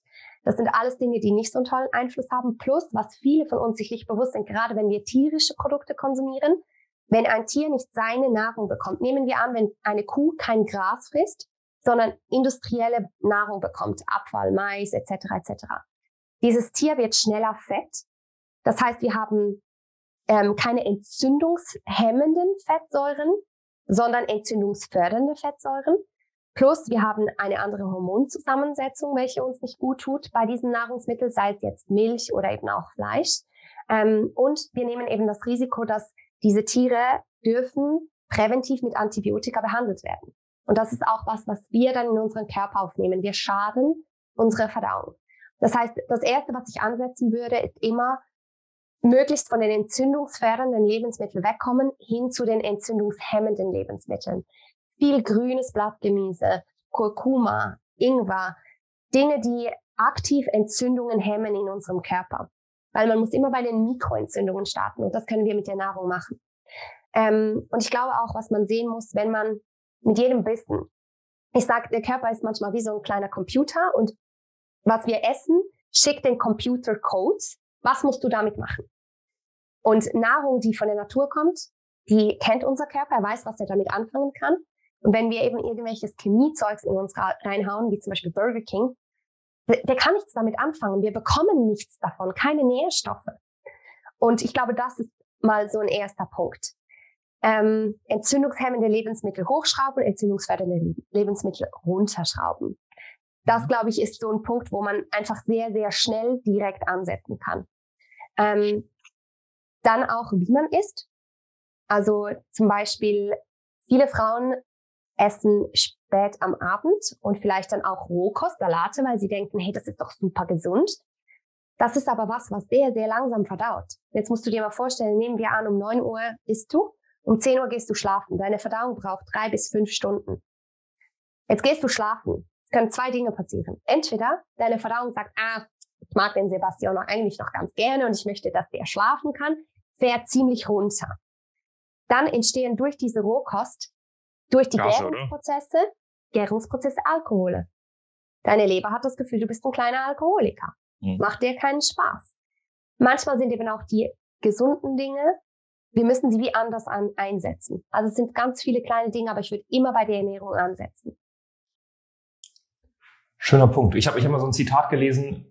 Das sind alles Dinge, die nicht so einen tollen Einfluss haben. Plus, was viele von uns sich nicht bewusst sind, gerade wenn wir tierische Produkte konsumieren, wenn ein Tier nicht seine Nahrung bekommt, nehmen wir an, wenn eine Kuh kein Gras frisst, sondern industrielle Nahrung bekommt, Abfall, Mais etc. etc. Dieses Tier wird schneller fett. Das heißt, wir haben ähm, keine entzündungshemmenden Fettsäuren, sondern entzündungsfördernde Fettsäuren. Plus wir haben eine andere Hormonzusammensetzung, welche uns nicht gut tut bei diesen Nahrungsmitteln, sei es jetzt Milch oder eben auch Fleisch. Ähm, und wir nehmen eben das Risiko, dass diese Tiere dürfen präventiv mit Antibiotika behandelt werden. Und das ist auch was, was wir dann in unseren Körper aufnehmen. Wir schaden unsere Verdauung. Das heißt, das Erste, was ich ansetzen würde, ist immer möglichst von den entzündungsfördernden Lebensmitteln wegkommen hin zu den entzündungshemmenden Lebensmitteln. Viel grünes Blattgemüse, Kurkuma, Ingwer, Dinge, die aktiv Entzündungen hemmen in unserem Körper. Weil man muss immer bei den Mikroentzündungen starten und das können wir mit der Nahrung machen. Ähm, und ich glaube auch, was man sehen muss, wenn man mit jedem Bissen, ich sage, der Körper ist manchmal wie so ein kleiner Computer und was wir essen, schickt den Computer Codes. Was musst du damit machen? Und Nahrung, die von der Natur kommt, die kennt unser Körper, er weiß, was er damit anfangen kann. Und wenn wir eben irgendwelches Chemiezeugs in uns reinhauen, wie zum Beispiel Burger King, der kann nichts damit anfangen. Wir bekommen nichts davon, keine Nährstoffe. Und ich glaube, das ist mal so ein erster Punkt. Ähm, entzündungshemmende Lebensmittel hochschrauben, entzündungsfördernde Lebensmittel runterschrauben. Das, glaube ich, ist so ein Punkt, wo man einfach sehr, sehr schnell direkt ansetzen kann. Ähm, dann auch, wie man isst. Also zum Beispiel, viele Frauen essen spät am Abend und vielleicht dann auch Rohkost, Salate, weil sie denken, hey, das ist doch super gesund. Das ist aber was, was sehr, sehr langsam verdaut. Jetzt musst du dir mal vorstellen, nehmen wir an, um 9 Uhr isst du, um 10 Uhr gehst du schlafen. Deine Verdauung braucht drei bis fünf Stunden. Jetzt gehst du schlafen. Es können zwei Dinge passieren. Entweder deine Verdauung sagt, ah, ich mag den Sebastian eigentlich noch ganz gerne und ich möchte, dass der schlafen kann fährt ziemlich runter. Dann entstehen durch diese Rohkost, durch die Gas, Gärungsprozesse, oder? Gärungsprozesse Alkohole. Deine Leber hat das Gefühl, du bist ein kleiner Alkoholiker. Mhm. Macht dir keinen Spaß. Manchmal sind eben auch die gesunden Dinge, wir müssen sie wie anders an, einsetzen. Also es sind ganz viele kleine Dinge, aber ich würde immer bei der Ernährung ansetzen. Schöner Punkt. Ich habe ich hab mal so ein Zitat gelesen,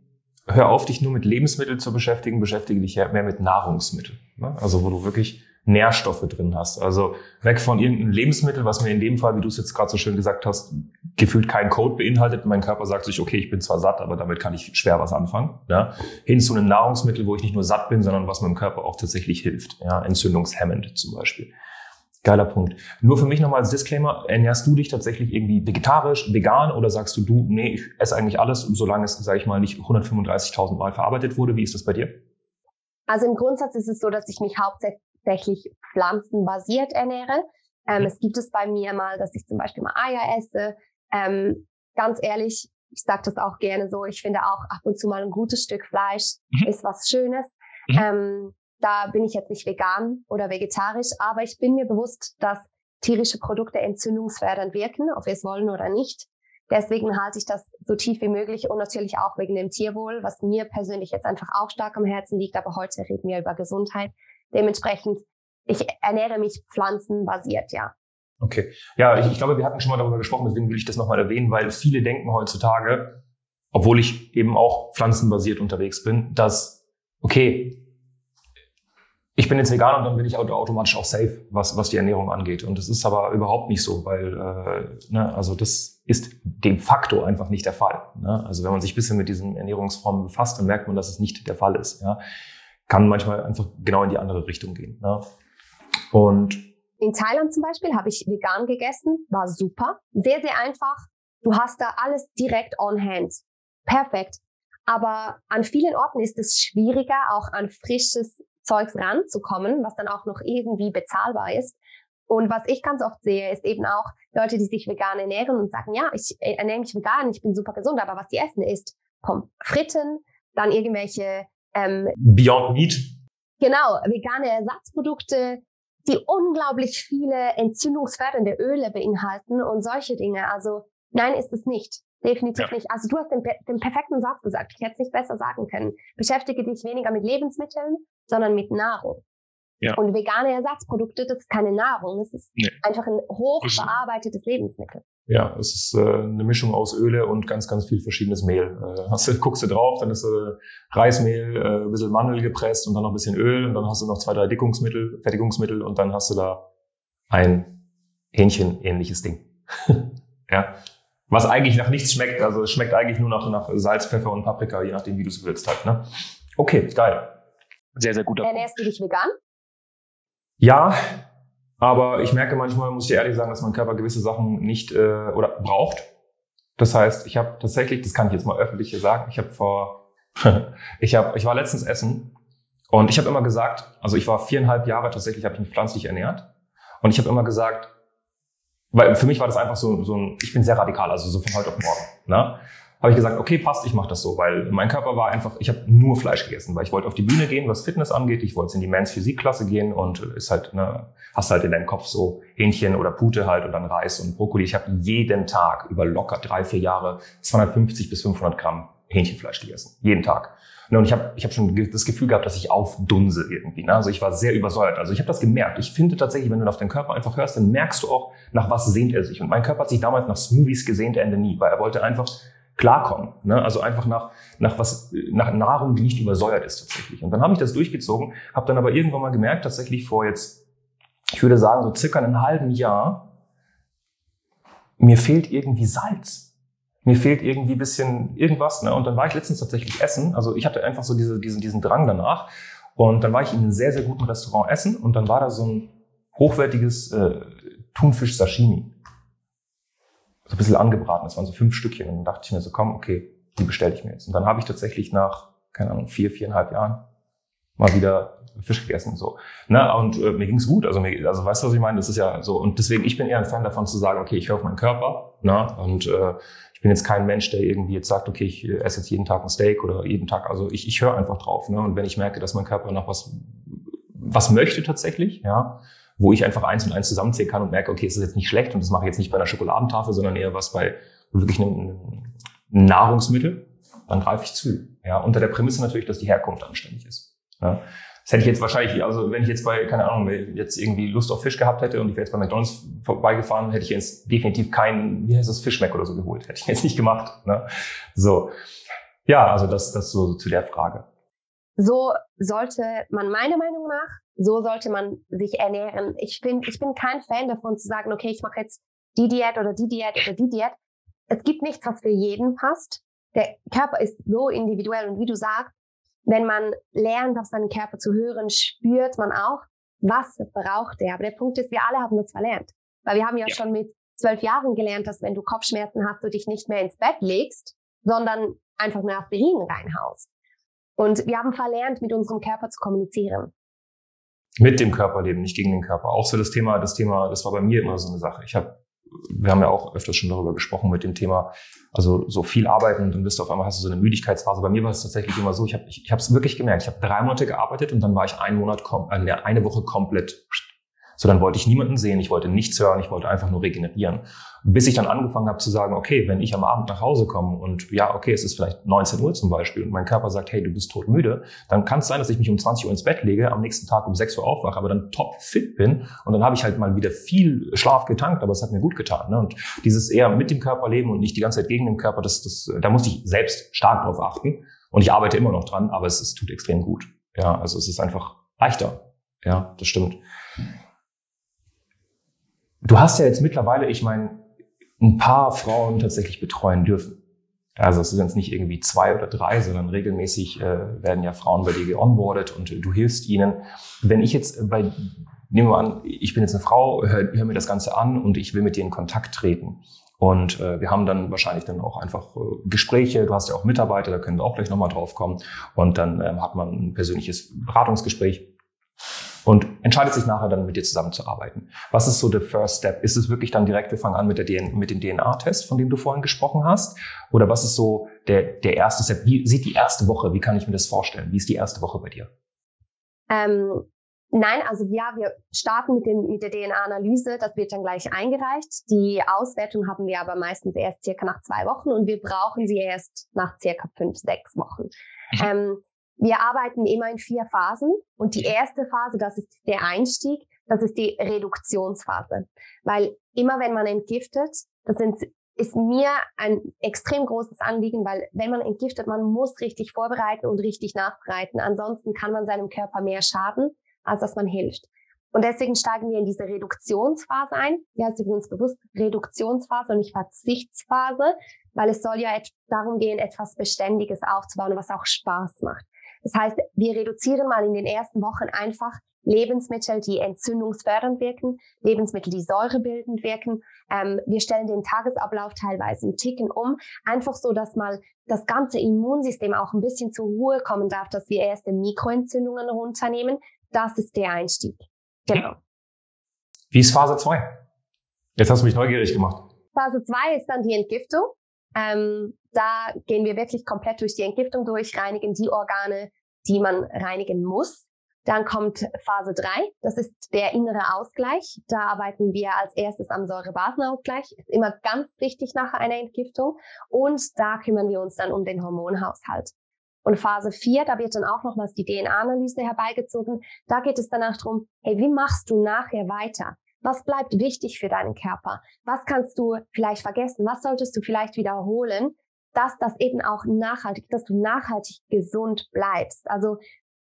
hör auf, dich nur mit Lebensmitteln zu beschäftigen, beschäftige dich mehr mit Nahrungsmitteln. Ne? Also wo du wirklich Nährstoffe drin hast. Also weg von irgendeinem Lebensmittel, was mir in dem Fall, wie du es jetzt gerade so schön gesagt hast, gefühlt keinen Code beinhaltet. Mein Körper sagt sich, okay, ich bin zwar satt, aber damit kann ich schwer was anfangen. Ja? Hin zu einem Nahrungsmittel, wo ich nicht nur satt bin, sondern was meinem Körper auch tatsächlich hilft. Ja? Entzündungshemmend zum Beispiel. Geiler Punkt. Nur für mich nochmal als Disclaimer, ernährst du dich tatsächlich irgendwie vegetarisch, vegan oder sagst du, du, nee, ich esse eigentlich alles, solange es, sage ich mal, nicht 135.000 Mal verarbeitet wurde? Wie ist das bei dir? Also im Grundsatz ist es so, dass ich mich hauptsächlich pflanzenbasiert ernähre. Ähm, mhm. Es gibt es bei mir mal, dass ich zum Beispiel mal Eier esse. Ähm, ganz ehrlich, ich sage das auch gerne so, ich finde auch ab und zu mal ein gutes Stück Fleisch mhm. ist was Schönes. Mhm. Ähm, da bin ich jetzt nicht vegan oder vegetarisch, aber ich bin mir bewusst, dass tierische Produkte entzündungsfördernd wirken, ob wir es wollen oder nicht. Deswegen halte ich das so tief wie möglich und natürlich auch wegen dem Tierwohl, was mir persönlich jetzt einfach auch stark am Herzen liegt. Aber heute reden wir über Gesundheit. Dementsprechend, ich ernähre mich pflanzenbasiert, ja. Okay. Ja, ich, ich glaube, wir hatten schon mal darüber gesprochen, deswegen will ich das nochmal erwähnen, weil viele denken heutzutage, obwohl ich eben auch pflanzenbasiert unterwegs bin, dass, okay, ich bin jetzt vegan und dann bin ich automatisch auch safe, was, was die Ernährung angeht. Und das ist aber überhaupt nicht so, weil äh, ne, also das ist de facto einfach nicht der Fall. Ne? Also wenn man sich ein bisschen mit diesen Ernährungsformen befasst, dann merkt man, dass es nicht der Fall ist. Ja? Kann manchmal einfach genau in die andere Richtung gehen. Ne? Und in Thailand zum Beispiel habe ich vegan gegessen, war super, sehr, sehr einfach. Du hast da alles direkt on hand. Perfekt. Aber an vielen Orten ist es schwieriger, auch an frisches Zeugs ranzukommen, was dann auch noch irgendwie bezahlbar ist. Und was ich ganz oft sehe, ist eben auch Leute, die sich vegan ernähren und sagen, ja, ich ernähre mich vegan, ich bin super gesund, aber was die essen ist Pommes Fritten, dann irgendwelche ähm, Beyond Meat. Genau, vegane Ersatzprodukte, die unglaublich viele entzündungsfördernde Öle beinhalten und solche Dinge. Also nein, ist es nicht. Definitiv ja. nicht. Also du hast den, den perfekten Satz gesagt. Ich hätte es nicht besser sagen können. Beschäftige dich weniger mit Lebensmitteln, sondern mit Nahrung. Ja. Und vegane Ersatzprodukte, das ist keine Nahrung, das ist nee. einfach ein hochverarbeitetes Lebensmittel. Ja, es ist äh, eine Mischung aus Öle und ganz, ganz viel verschiedenes Mehl. Äh, hast du, guckst du drauf, dann ist äh, Reismehl, äh, ein bisschen Mandel gepresst und dann noch ein bisschen Öl und dann hast du noch zwei, drei Dickungsmittel, Fertigungsmittel und dann hast du da ein Hähnchen-ähnliches Ding. ja. Was eigentlich nach nichts schmeckt. Also es schmeckt eigentlich nur nach, nach Salz, Pfeffer und Paprika, je nachdem, wie du es willst halt. Ne? Okay, geil. Sehr, sehr guter Ernährst du dich vegan? Ja, aber ich merke manchmal, muss ich dir ehrlich sagen, dass mein Körper gewisse Sachen nicht äh, oder braucht. Das heißt, ich habe tatsächlich, das kann ich jetzt mal öffentlich hier sagen, ich habe vor, ich habe, ich war letztens essen und ich habe immer gesagt, also ich war viereinhalb Jahre tatsächlich, habe ich mich pflanzlich ernährt und ich habe immer gesagt, weil für mich war das einfach so, so ein, ich bin sehr radikal, also so von heute auf morgen. Ne? Habe ich gesagt, okay, passt, ich mache das so, weil mein Körper war einfach, ich habe nur Fleisch gegessen, weil ich wollte auf die Bühne gehen, was Fitness angeht, ich wollte in die Men's Physikklasse gehen und ist halt, ne, hast halt in deinem Kopf so Hähnchen oder Pute halt und dann Reis und Brokkoli. Ich habe jeden Tag über locker drei, vier Jahre 250 bis 500 Gramm Hähnchenfleisch gegessen, jeden Tag. Ne, und ich habe ich hab schon das Gefühl gehabt, dass ich aufdunse irgendwie. Ne? Also ich war sehr übersäuert. Also ich habe das gemerkt. Ich finde tatsächlich, wenn du auf deinen Körper einfach hörst, dann merkst du auch, nach was sehnt er sich. Und mein Körper hat sich damals nach Smoothies gesehnt, Ende nie, weil er wollte einfach klarkommen. Ne? Also einfach nach, nach was, nach Nahrung, die nicht übersäuert ist tatsächlich. Und dann habe ich das durchgezogen, habe dann aber irgendwann mal gemerkt, tatsächlich vor jetzt, ich würde sagen, so circa einem halben Jahr, mir fehlt irgendwie Salz. Mir fehlt irgendwie bisschen irgendwas. Ne? Und dann war ich letztens tatsächlich essen. Also ich hatte einfach so diese, diesen, diesen Drang danach. Und dann war ich in einem sehr, sehr guten Restaurant essen und dann war da so ein hochwertiges äh, Thunfisch-Sashimi so ein bisschen angebraten. Das waren so fünf Stückchen. Und dann dachte ich mir so, komm, okay, die bestelle ich mir jetzt. Und dann habe ich tatsächlich nach, keine Ahnung, vier, viereinhalb Jahren mal wieder Fisch gegessen. So. Ne? Und äh, mir ging's gut. Also, mir, also weißt du, was ich meine? Das ist ja so. Und deswegen, ich bin eher ein Fan davon zu sagen, okay, ich höre auf meinen Körper. Ne? Und äh, ich bin jetzt kein Mensch, der irgendwie jetzt sagt, okay, ich esse jetzt jeden Tag ein Steak oder jeden Tag. Also ich, ich höre einfach drauf. Ne? Und wenn ich merke, dass mein Körper noch was, was möchte tatsächlich, ja, wo ich einfach eins und eins zusammenzählen kann und merke, okay, es ist jetzt nicht schlecht und das mache ich jetzt nicht bei einer Schokoladentafel, sondern eher was bei wirklich einem, einem Nahrungsmittel, dann greife ich zu. Ja, unter der Prämisse natürlich, dass die Herkunft anständig ist. Ja. Das hätte ich jetzt wahrscheinlich, also wenn ich jetzt bei, keine Ahnung, jetzt irgendwie Lust auf Fisch gehabt hätte und ich wäre jetzt bei McDonalds vorbeigefahren, hätte ich jetzt definitiv keinen, wie heißt das, Fischmeck oder so geholt. Hätte ich jetzt nicht gemacht. Ne? So. Ja, also das, das so zu der Frage. So sollte man meiner Meinung nach so sollte man sich ernähren. Ich bin, ich bin kein Fan davon zu sagen, okay, ich mache jetzt die Diät oder die Diät oder die Diät. Es gibt nichts, was für jeden passt. Der Körper ist so individuell und wie du sagst, wenn man lernt, auf seinen Körper zu hören, spürt man auch, was braucht er. Aber der Punkt ist, wir alle haben das verlernt. Weil wir haben ja, ja. schon mit zwölf Jahren gelernt, dass wenn du Kopfschmerzen hast, du dich nicht mehr ins Bett legst, sondern einfach nur Aspirin reinhaust. Und wir haben verlernt, mit unserem Körper zu kommunizieren. Mit dem Körperleben, nicht gegen den Körper. Auch so das Thema, das Thema, das war bei mir immer so eine Sache. Ich habe, wir haben ja auch öfters schon darüber gesprochen mit dem Thema, also so viel arbeiten und dann bist du auf einmal hast du so eine Müdigkeitsphase. Bei mir war es tatsächlich immer so, ich habe ich, ich es wirklich gemerkt. Ich habe drei Monate gearbeitet und dann war ich einen Monat, äh, eine Woche komplett so, dann wollte ich niemanden sehen, ich wollte nichts hören, ich wollte einfach nur regenerieren. Bis ich dann angefangen habe zu sagen, okay, wenn ich am Abend nach Hause komme und ja, okay, es ist vielleicht 19 Uhr zum Beispiel und mein Körper sagt, hey, du bist todmüde, dann kann es sein, dass ich mich um 20 Uhr ins Bett lege, am nächsten Tag um 6 Uhr aufwache, aber dann top fit bin und dann habe ich halt mal wieder viel Schlaf getankt, aber es hat mir gut getan. Ne? Und dieses eher mit dem Körper leben und nicht die ganze Zeit gegen den Körper, das, das, da muss ich selbst stark drauf achten und ich arbeite immer noch dran, aber es, es tut extrem gut. Ja, also es ist einfach leichter. Ja, das stimmt. Du hast ja jetzt mittlerweile, ich meine, ein paar Frauen tatsächlich betreuen dürfen. Also es sind jetzt nicht irgendwie zwei oder drei, sondern regelmäßig äh, werden ja Frauen bei dir geonboardet und du hilfst ihnen. Wenn ich jetzt bei, nehmen wir an, ich bin jetzt eine Frau, hör, hör mir das Ganze an und ich will mit dir in Kontakt treten. Und äh, wir haben dann wahrscheinlich dann auch einfach äh, Gespräche. Du hast ja auch Mitarbeiter, da können wir auch gleich nochmal drauf kommen. Und dann ähm, hat man ein persönliches Beratungsgespräch und entscheidet sich nachher dann mit dir zusammenzuarbeiten. Was ist so der First Step? Ist es wirklich dann direkt, wir fangen an mit, der DNA, mit dem DNA-Test, von dem du vorhin gesprochen hast? Oder was ist so der, der erste Step? Wie sieht die erste Woche, wie kann ich mir das vorstellen? Wie ist die erste Woche bei dir? Ähm, nein, also ja, wir starten mit, den, mit der DNA-Analyse, das wird dann gleich eingereicht. Die Auswertung haben wir aber meistens erst circa nach zwei Wochen und wir brauchen sie erst nach circa fünf, sechs Wochen. Mhm. Ähm, wir arbeiten immer in vier Phasen und die erste Phase, das ist der Einstieg, das ist die Reduktionsphase. Weil immer wenn man entgiftet, das sind, ist mir ein extrem großes Anliegen, weil wenn man entgiftet, man muss richtig vorbereiten und richtig nachbereiten. Ansonsten kann man seinem Körper mehr schaden, als dass man hilft. Und deswegen steigen wir in diese Reduktionsphase ein. Ja, ist übrigens bewusst Reduktionsphase und nicht Verzichtsphase, weil es soll ja darum gehen, etwas Beständiges aufzubauen, was auch Spaß macht. Das heißt, wir reduzieren mal in den ersten Wochen einfach Lebensmittel, die entzündungsfördernd wirken, Lebensmittel, die säurebildend wirken. Ähm, wir stellen den Tagesablauf teilweise einen Ticken um, einfach so, dass mal das ganze Immunsystem auch ein bisschen zur Ruhe kommen darf, dass wir erste Mikroentzündungen runternehmen. Das ist der Einstieg. Genau. Wie ist Phase 2? Jetzt hast du mich neugierig gemacht. Phase 2 ist dann die Entgiftung. Ähm, da gehen wir wirklich komplett durch die Entgiftung durch, reinigen die Organe, die man reinigen muss. Dann kommt Phase 3, das ist der innere Ausgleich. Da arbeiten wir als erstes am Säurebasenausgleich, ist immer ganz wichtig nach einer Entgiftung. Und da kümmern wir uns dann um den Hormonhaushalt. Und Phase 4, da wird dann auch nochmals die DNA-Analyse herbeigezogen. Da geht es danach darum, hey, wie machst du nachher weiter? Was bleibt wichtig für deinen Körper? Was kannst du vielleicht vergessen? Was solltest du vielleicht wiederholen, dass das eben auch nachhaltig, dass du nachhaltig gesund bleibst? Also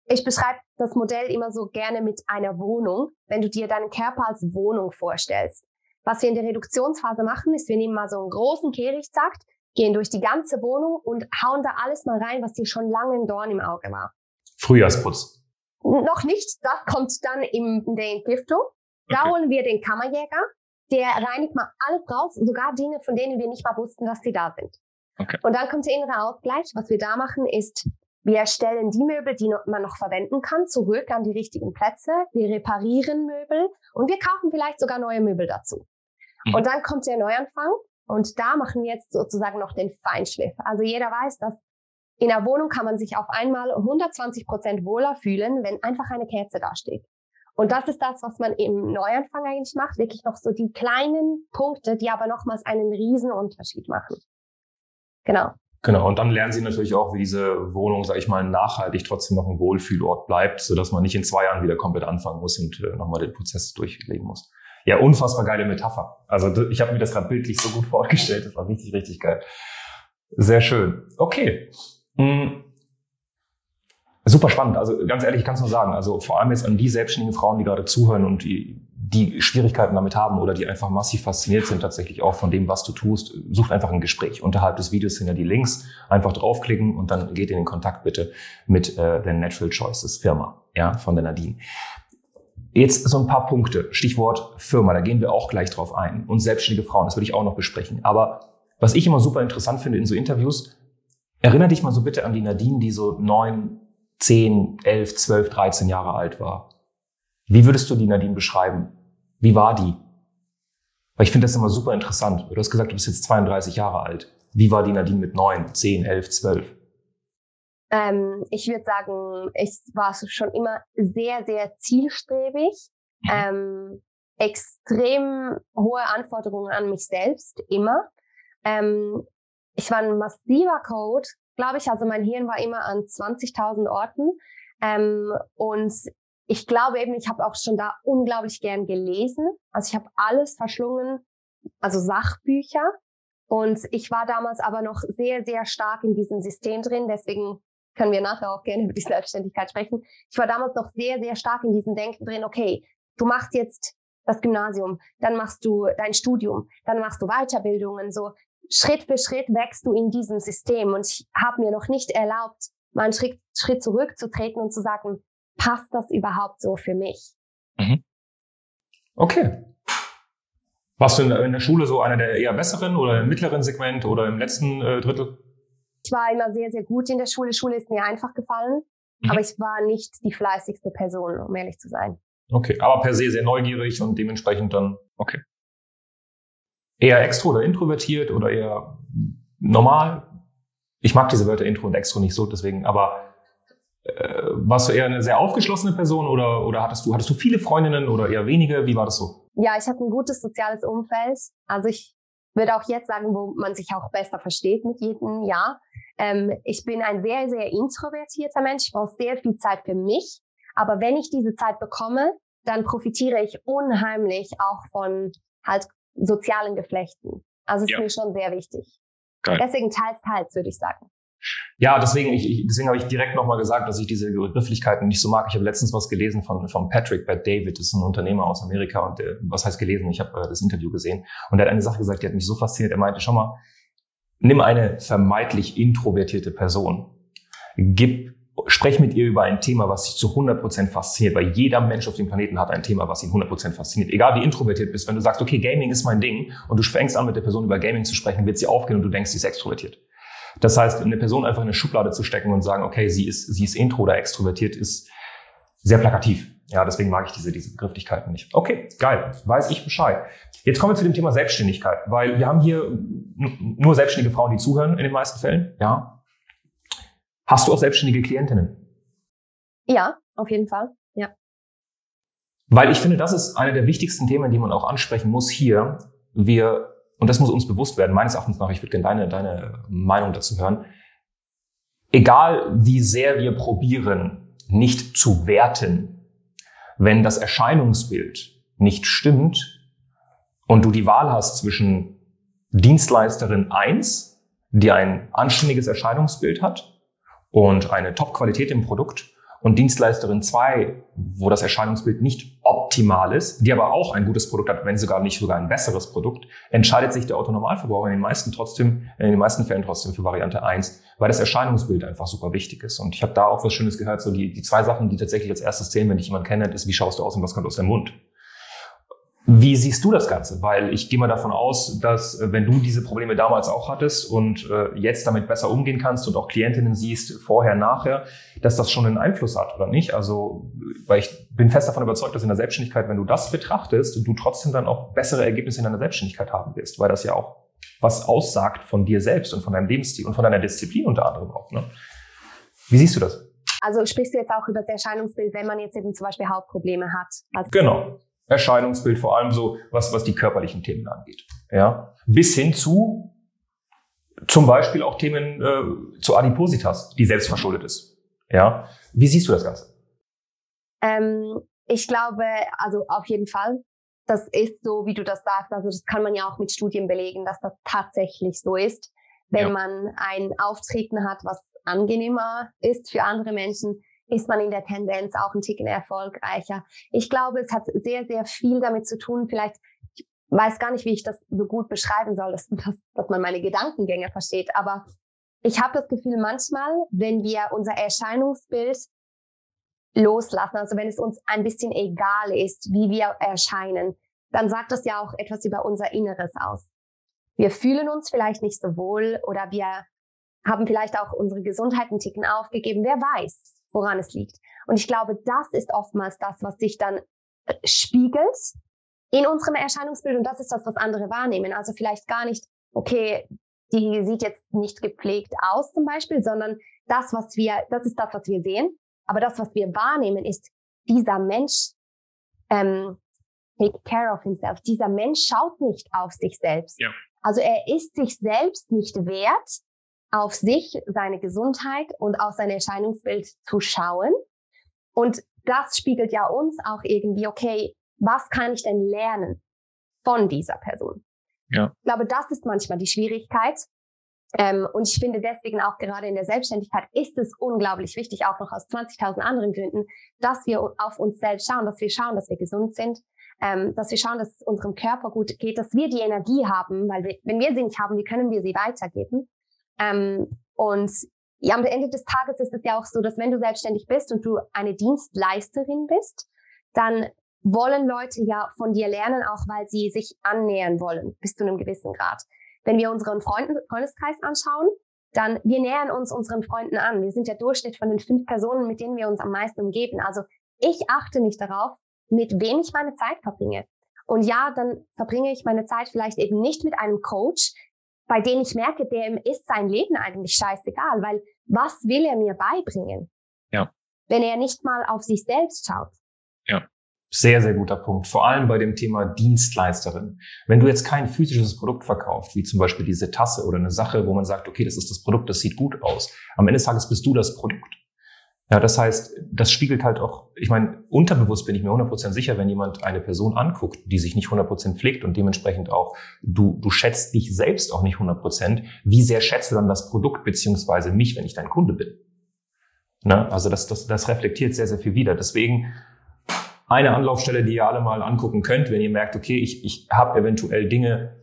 ich beschreibe das Modell immer so gerne mit einer Wohnung, wenn du dir deinen Körper als Wohnung vorstellst. Was wir in der Reduktionsphase machen, ist, wir nehmen mal so einen großen Kehrichtsack, gehen durch die ganze Wohnung und hauen da alles mal rein, was dir schon lange ein Dorn im Auge war. Frühjahrsputz. Noch nicht, das kommt dann in der Entgiftung. Da holen wir den Kammerjäger, der reinigt mal alles raus, sogar Dinge, von denen wir nicht mal wussten, dass sie da sind. Okay. Und dann kommt der innere Ausgleich. Was wir da machen, ist, wir stellen die Möbel, die man noch verwenden kann, zurück an die richtigen Plätze. Wir reparieren Möbel und wir kaufen vielleicht sogar neue Möbel dazu. Mhm. Und dann kommt der Neuanfang und da machen wir jetzt sozusagen noch den Feinschliff. Also jeder weiß, dass in der Wohnung kann man sich auf einmal 120 Prozent wohler fühlen, wenn einfach eine Kerze da steht. Und das ist das, was man im Neuanfang eigentlich macht, wirklich noch so die kleinen Punkte, die aber nochmals einen riesen Unterschied machen. Genau. Genau, und dann lernen sie natürlich auch, wie diese Wohnung, sage ich mal, nachhaltig trotzdem noch ein Wohlfühlort bleibt, sodass man nicht in zwei Jahren wieder komplett anfangen muss und äh, nochmal den Prozess durchleben muss. Ja, unfassbar geile Metapher. Also ich habe mir das gerade bildlich so gut vorgestellt, das war richtig, richtig geil. Sehr schön. Okay. Hm. Super spannend. Also ganz ehrlich, ich kann es nur sagen. Also vor allem jetzt an die selbstständigen Frauen, die gerade zuhören und die, die Schwierigkeiten damit haben oder die einfach massiv fasziniert sind tatsächlich auch von dem, was du tust, sucht einfach ein Gespräch. Unterhalb des Videos sind ja die Links. Einfach draufklicken und dann geht in den Kontakt bitte mit äh, der Natural Choices Firma, ja, von der Nadine. Jetzt so ein paar Punkte. Stichwort Firma, da gehen wir auch gleich drauf ein. Und selbstständige Frauen, das würde ich auch noch besprechen. Aber was ich immer super interessant finde in so Interviews, erinnere dich mal so bitte an die Nadine, die so neun, zehn, elf, zwölf, dreizehn Jahre alt war. Wie würdest du die Nadine beschreiben? Wie war die? Weil ich finde das immer super interessant. Du hast gesagt, du bist jetzt 32 Jahre alt. Wie war die Nadine mit neun, zehn, elf, zwölf? Ähm, ich würde sagen, ich war schon immer sehr, sehr zielstrebig. Mhm. Ähm, extrem hohe Anforderungen an mich selbst, immer. Ähm, ich war ein massiver Code, glaube ich. Also mein Hirn war immer an 20.000 Orten. Ähm, und ich glaube eben, ich habe auch schon da unglaublich gern gelesen. Also ich habe alles verschlungen, also Sachbücher. Und ich war damals aber noch sehr, sehr stark in diesem System drin. Deswegen können wir nachher auch gerne über die Selbstständigkeit sprechen. Ich war damals noch sehr, sehr stark in diesem Denken drin, okay, du machst jetzt das Gymnasium, dann machst du dein Studium, dann machst du Weiterbildungen, so Schritt für Schritt wächst du in diesem System. Und ich habe mir noch nicht erlaubt, mal einen Schritt, Schritt zurückzutreten und zu sagen, passt das überhaupt so für mich? Mhm. Okay. Warst du in der Schule so einer der eher besseren oder im mittleren Segment oder im letzten äh, Drittel? Ich war immer sehr, sehr gut in der Schule. Schule ist mir einfach gefallen. Mhm. Aber ich war nicht die fleißigste Person, um ehrlich zu sein. Okay, aber per se sehr neugierig und dementsprechend dann, okay. Eher extro oder introvertiert oder eher normal? Ich mag diese Wörter intro und extro nicht so, deswegen, aber warst du eher eine sehr aufgeschlossene Person oder, oder hattest du, hattest du viele Freundinnen oder eher wenige? Wie war das so? Ja, ich hatte ein gutes soziales Umfeld. Also ich würde auch jetzt sagen, wo man sich auch besser versteht mit jedem Jahr. Ähm, ich bin ein sehr, sehr introvertierter Mensch. Ich brauche sehr viel Zeit für mich. Aber wenn ich diese Zeit bekomme, dann profitiere ich unheimlich auch von halt sozialen Geflechten. Also ist ja. mir schon sehr wichtig. Geil. Deswegen teils, teils, würde ich sagen. Ja, deswegen, ich, deswegen habe ich direkt nochmal gesagt, dass ich diese Begrifflichkeiten nicht so mag. Ich habe letztens was gelesen von, von Patrick Bad David, das ist ein Unternehmer aus Amerika und der, was heißt gelesen? Ich habe äh, das Interview gesehen und er hat eine Sache gesagt, die hat mich so fasziniert. Er meinte, schau mal, nimm eine vermeintlich introvertierte Person, gib, sprech mit ihr über ein Thema, was dich zu 100% fasziniert, weil jeder Mensch auf dem Planeten hat ein Thema, was ihn 100% fasziniert. Egal wie introvertiert bist, wenn du sagst, okay, Gaming ist mein Ding und du fängst an mit der Person über Gaming zu sprechen, wird sie aufgehen und du denkst, sie ist extrovertiert. Das heißt, eine Person einfach in eine Schublade zu stecken und sagen, okay, sie ist, sie ist intro oder extrovertiert, ist sehr plakativ. Ja, deswegen mag ich diese, diese Begrifflichkeiten nicht. Okay, geil. Weiß ich Bescheid. Jetzt kommen wir zu dem Thema Selbstständigkeit, weil wir haben hier nur selbstständige Frauen, die zuhören in den meisten Fällen. Ja. Hast du auch selbstständige Klientinnen? Ja, auf jeden Fall. Ja. Weil ich finde, das ist eine der wichtigsten Themen, die man auch ansprechen muss hier. Wir und das muss uns bewusst werden, meines Erachtens nach, ich würde gerne deine, deine Meinung dazu hören, egal wie sehr wir probieren, nicht zu werten, wenn das Erscheinungsbild nicht stimmt und du die Wahl hast zwischen Dienstleisterin 1, die ein anständiges Erscheinungsbild hat und eine Top-Qualität im Produkt und Dienstleisterin 2, wo das Erscheinungsbild nicht optimal ist, die aber auch ein gutes Produkt hat, wenn sogar nicht sogar ein besseres Produkt, entscheidet sich der Autonormalverbraucher in den meisten trotzdem, in den meisten Fällen trotzdem für Variante 1, weil das Erscheinungsbild einfach super wichtig ist. Und ich habe da auch was Schönes gehört, so die, die zwei Sachen, die tatsächlich als erstes zählen, wenn dich jemand kennt, ist, wie schaust du aus und was kommt aus deinem Mund. Wie siehst du das Ganze? Weil ich gehe mal davon aus, dass äh, wenn du diese Probleme damals auch hattest und äh, jetzt damit besser umgehen kannst und auch Klientinnen siehst, vorher, nachher, dass das schon einen Einfluss hat, oder nicht? Also, weil ich bin fest davon überzeugt, dass in der Selbstständigkeit, wenn du das betrachtest, du trotzdem dann auch bessere Ergebnisse in deiner Selbstständigkeit haben wirst, weil das ja auch was aussagt von dir selbst und von deinem Lebensstil und von deiner Disziplin unter anderem auch. Ne? Wie siehst du das? Also sprichst du jetzt auch über das Erscheinungsbild, wenn man jetzt eben zum Beispiel Hautprobleme hat? Also genau. Erscheinungsbild, vor allem so, was, was die körperlichen Themen angeht. Ja, bis hin zu zum Beispiel auch Themen äh, zu Adipositas, die selbstverschuldet ist. Ja, wie siehst du das Ganze? Ähm, ich glaube, also auf jeden Fall. Das ist so, wie du das sagst. Also das kann man ja auch mit Studien belegen, dass das tatsächlich so ist. Wenn ja. man ein Auftreten hat, was angenehmer ist für andere Menschen, ist man in der Tendenz auch ein Ticken erfolgreicher. Ich glaube, es hat sehr, sehr viel damit zu tun, vielleicht, ich weiß gar nicht, wie ich das so gut beschreiben soll, dass, dass, dass man meine Gedankengänge versteht, aber ich habe das Gefühl, manchmal, wenn wir unser Erscheinungsbild loslassen, also wenn es uns ein bisschen egal ist, wie wir erscheinen, dann sagt das ja auch etwas über unser Inneres aus. Wir fühlen uns vielleicht nicht so wohl oder wir haben vielleicht auch unsere Gesundheit einen Ticken aufgegeben. Wer weiß, woran es liegt. Und ich glaube, das ist oftmals das, was sich dann äh, spiegelt in unserem Erscheinungsbild. Und das ist das, was andere wahrnehmen. Also vielleicht gar nicht, okay, die sieht jetzt nicht gepflegt aus zum Beispiel, sondern das, was wir, das ist das, was wir sehen. Aber das, was wir wahrnehmen, ist, dieser Mensch ähm, take care of himself. Dieser Mensch schaut nicht auf sich selbst. Ja. Also er ist sich selbst nicht wert, auf sich, seine Gesundheit und auf sein Erscheinungsbild zu schauen. Und das spiegelt ja uns auch irgendwie, okay, was kann ich denn lernen von dieser Person? Ja. Ich glaube, das ist manchmal die Schwierigkeit. Ähm, und ich finde deswegen auch gerade in der Selbstständigkeit ist es unglaublich wichtig, auch noch aus 20.000 anderen Gründen, dass wir auf uns selbst schauen, dass wir schauen, dass wir gesund sind, ähm, dass wir schauen, dass es unserem Körper gut geht, dass wir die Energie haben, weil wir, wenn wir sie nicht haben, wie können wir sie weitergeben? Ähm, und ja, am Ende des Tages ist es ja auch so, dass wenn du selbstständig bist und du eine Dienstleisterin bist, dann wollen Leute ja von dir lernen, auch weil sie sich annähern wollen, bis zu einem gewissen Grad. Wenn wir unseren Freunden, Freundeskreis anschauen, dann wir nähern uns unseren Freunden an. Wir sind der Durchschnitt von den fünf Personen, mit denen wir uns am meisten umgeben. Also ich achte mich darauf, mit wem ich meine Zeit verbringe. Und ja, dann verbringe ich meine Zeit vielleicht eben nicht mit einem Coach, bei dem ich merke, dem ist sein Leben eigentlich scheißegal, weil was will er mir beibringen? Ja. Wenn er nicht mal auf sich selbst schaut. Ja. Sehr, sehr guter Punkt. Vor allem bei dem Thema Dienstleisterin. Wenn du jetzt kein physisches Produkt verkaufst, wie zum Beispiel diese Tasse oder eine Sache, wo man sagt, okay, das ist das Produkt, das sieht gut aus. Am Ende des Tages bist du das Produkt. Ja, das heißt, das spiegelt halt auch, ich meine, unterbewusst bin ich mir 100% sicher, wenn jemand eine Person anguckt, die sich nicht 100% pflegt und dementsprechend auch, du, du schätzt dich selbst auch nicht 100%, wie sehr schätzt du dann das Produkt beziehungsweise mich, wenn ich dein Kunde bin? Ne? Also das, das, das reflektiert sehr, sehr viel wieder. Deswegen eine Anlaufstelle, die ihr alle mal angucken könnt, wenn ihr merkt, okay, ich, ich habe eventuell Dinge,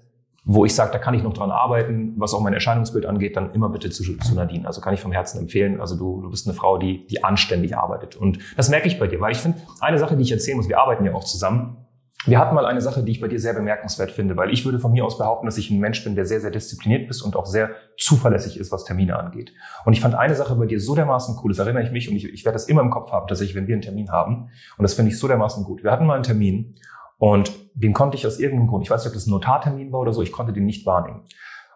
wo ich sage, da kann ich noch dran arbeiten, was auch mein Erscheinungsbild angeht, dann immer bitte zu, zu Nadine. Also kann ich vom Herzen empfehlen. Also du, du bist eine Frau, die, die anständig arbeitet. Und das merke ich bei dir, weil ich finde, eine Sache, die ich erzählen muss, wir arbeiten ja auch zusammen. Wir hatten mal eine Sache, die ich bei dir sehr bemerkenswert finde, weil ich würde von mir aus behaupten, dass ich ein Mensch bin, der sehr, sehr diszipliniert ist und auch sehr zuverlässig ist, was Termine angeht. Und ich fand eine Sache bei dir so dermaßen cool, das erinnere ich mich und ich, ich werde das immer im Kopf haben, dass ich, wenn wir einen Termin haben, und das finde ich so dermaßen gut. Wir hatten mal einen Termin und den konnte ich aus irgendeinem Grund, ich weiß nicht, ob das ein Notartermin war oder so, ich konnte den nicht wahrnehmen.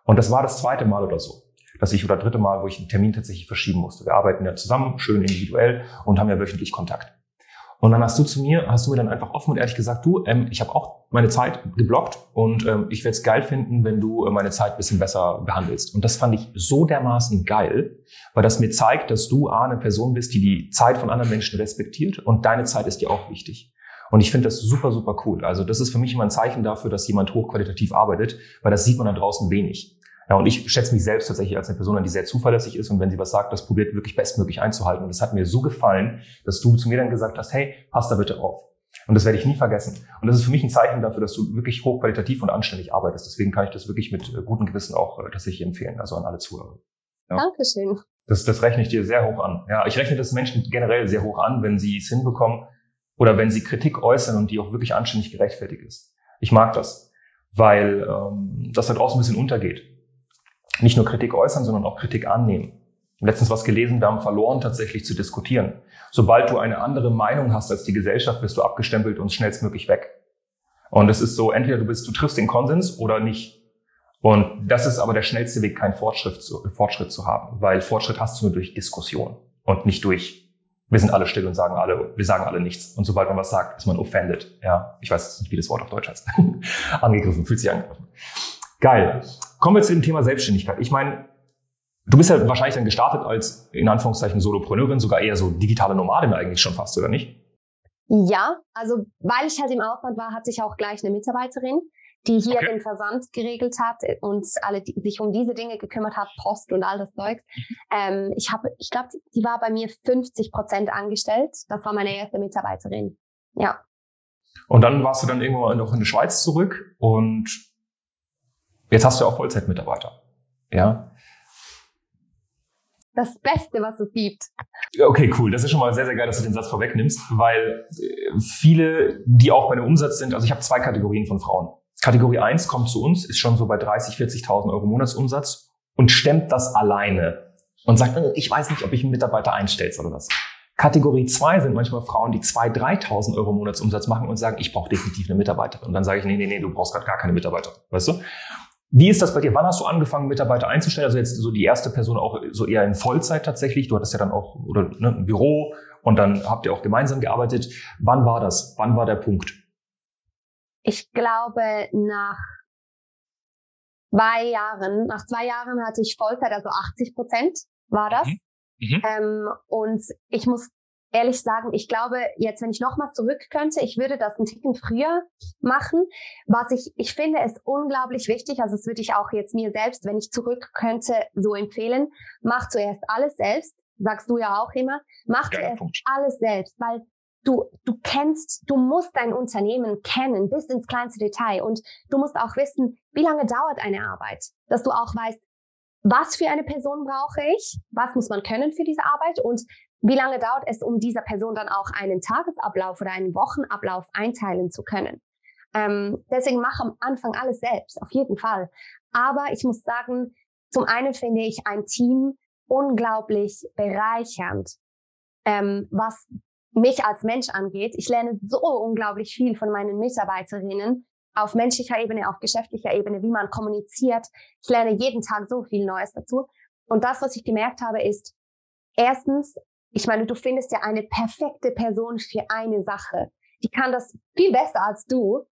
Und das war das zweite Mal oder so, dass ich oder dritte Mal, wo ich einen Termin tatsächlich verschieben musste. Wir arbeiten ja zusammen, schön individuell und haben ja wöchentlich Kontakt. Und dann hast du zu mir, hast du mir dann einfach offen und ehrlich gesagt, du, ähm, ich habe auch meine Zeit geblockt und ähm, ich werde es geil finden, wenn du äh, meine Zeit bisschen besser behandelst. Und das fand ich so dermaßen geil, weil das mir zeigt, dass du A, eine Person bist, die die Zeit von anderen Menschen respektiert und deine Zeit ist dir auch wichtig. Und ich finde das super, super cool. Also das ist für mich immer ein Zeichen dafür, dass jemand hochqualitativ arbeitet, weil das sieht man da draußen wenig. Ja, und ich schätze mich selbst tatsächlich als eine Person, die sehr zuverlässig ist und wenn sie was sagt, das probiert wirklich bestmöglich einzuhalten. Und das hat mir so gefallen, dass du zu mir dann gesagt hast, hey, pass da bitte auf. Und das werde ich nie vergessen. Und das ist für mich ein Zeichen dafür, dass du wirklich hochqualitativ und anständig arbeitest. Deswegen kann ich das wirklich mit äh, gutem Gewissen auch äh, tatsächlich empfehlen, also an alle Zuhörer. Ja. Dankeschön. Das, das rechne ich dir sehr hoch an. Ja, ich rechne das Menschen generell sehr hoch an, wenn sie es hinbekommen, oder wenn sie Kritik äußern und die auch wirklich anständig gerechtfertigt ist. Ich mag das, weil ähm, das da draußen ein bisschen untergeht. Nicht nur Kritik äußern, sondern auch Kritik annehmen. Letztens was gelesen, wir haben verloren, tatsächlich zu diskutieren. Sobald du eine andere Meinung hast als die Gesellschaft, wirst du abgestempelt und schnellstmöglich weg. Und es ist so, entweder du bist, du triffst den Konsens oder nicht. Und das ist aber der schnellste Weg, keinen Fortschritt zu, Fortschritt zu haben, weil Fortschritt hast du nur durch Diskussion und nicht durch wir sind alle still und sagen alle, wir sagen alle nichts. Und sobald man was sagt, ist man offended. Ja, ich weiß nicht, wie das Wort auf Deutsch heißt. angegriffen, fühlt sich angegriffen. Geil. Kommen wir zu dem Thema Selbstständigkeit. Ich meine, du bist ja wahrscheinlich dann gestartet als, in Anführungszeichen, Solopreneurin, sogar eher so digitale Nomadin eigentlich schon fast, oder nicht? Ja, also weil ich halt im Ausland war, hatte ich auch gleich eine Mitarbeiterin, die hier okay. den Versand geregelt hat und alle die, sich um diese Dinge gekümmert hat, Post und all das Zeug. Ähm, ich habe, ich glaube, die war bei mir 50 Prozent angestellt. Das war meine erste Mitarbeiterin. Ja. Und dann warst du dann irgendwann noch in der Schweiz zurück und jetzt hast du auch Vollzeitmitarbeiter. Ja. das Beste, was es gibt. Okay, cool. Das ist schon mal sehr, sehr geil, dass du den Satz vorwegnimmst, weil äh, viele, die auch bei dem Umsatz sind, also ich habe zwei Kategorien von Frauen. Kategorie 1 kommt zu uns, ist schon so bei 30, 40.000 Euro Monatsumsatz und stemmt das alleine und sagt, äh, ich weiß nicht, ob ich einen Mitarbeiter einstellst oder was. Kategorie 2 sind manchmal Frauen, die 2.000, 3.000 Euro Monatsumsatz machen und sagen, ich brauche definitiv eine Mitarbeiterin. Und dann sage ich, nee, nee, nee, du brauchst gerade gar keine Mitarbeiterin. Weißt du? Wie ist das bei dir? Wann hast du angefangen, Mitarbeiter einzustellen? Also jetzt so die erste Person auch so eher in Vollzeit tatsächlich. Du hattest ja dann auch oder ne, ein Büro und dann habt ihr auch gemeinsam gearbeitet. Wann war das? Wann war der Punkt? Ich glaube nach zwei Jahren, nach zwei Jahren hatte ich Vollzeit, also 80 Prozent war das. Mhm. Mhm. Ähm, und ich muss ehrlich sagen, ich glaube, jetzt, wenn ich nochmal zurück könnte, ich würde das einen Ticken früher machen. Was ich, ich finde es unglaublich wichtig, also das würde ich auch jetzt mir selbst, wenn ich zurück könnte, so empfehlen, mach zuerst alles selbst, sagst du ja auch immer, mach zuerst Punkt. alles selbst, weil du, du kennst, du musst dein Unternehmen kennen bis ins kleinste Detail und du musst auch wissen, wie lange dauert eine Arbeit, dass du auch weißt, was für eine Person brauche ich, was muss man können für diese Arbeit und wie lange dauert es, um dieser Person dann auch einen Tagesablauf oder einen Wochenablauf einteilen zu können? Ähm, deswegen mach am Anfang alles selbst, auf jeden Fall. Aber ich muss sagen, zum einen finde ich ein Team unglaublich bereichernd, ähm, was mich als Mensch angeht. Ich lerne so unglaublich viel von meinen Mitarbeiterinnen auf menschlicher Ebene, auf geschäftlicher Ebene, wie man kommuniziert. Ich lerne jeden Tag so viel Neues dazu. Und das, was ich gemerkt habe, ist, erstens, ich meine, du findest ja eine perfekte Person für eine Sache. Die kann das viel besser als du.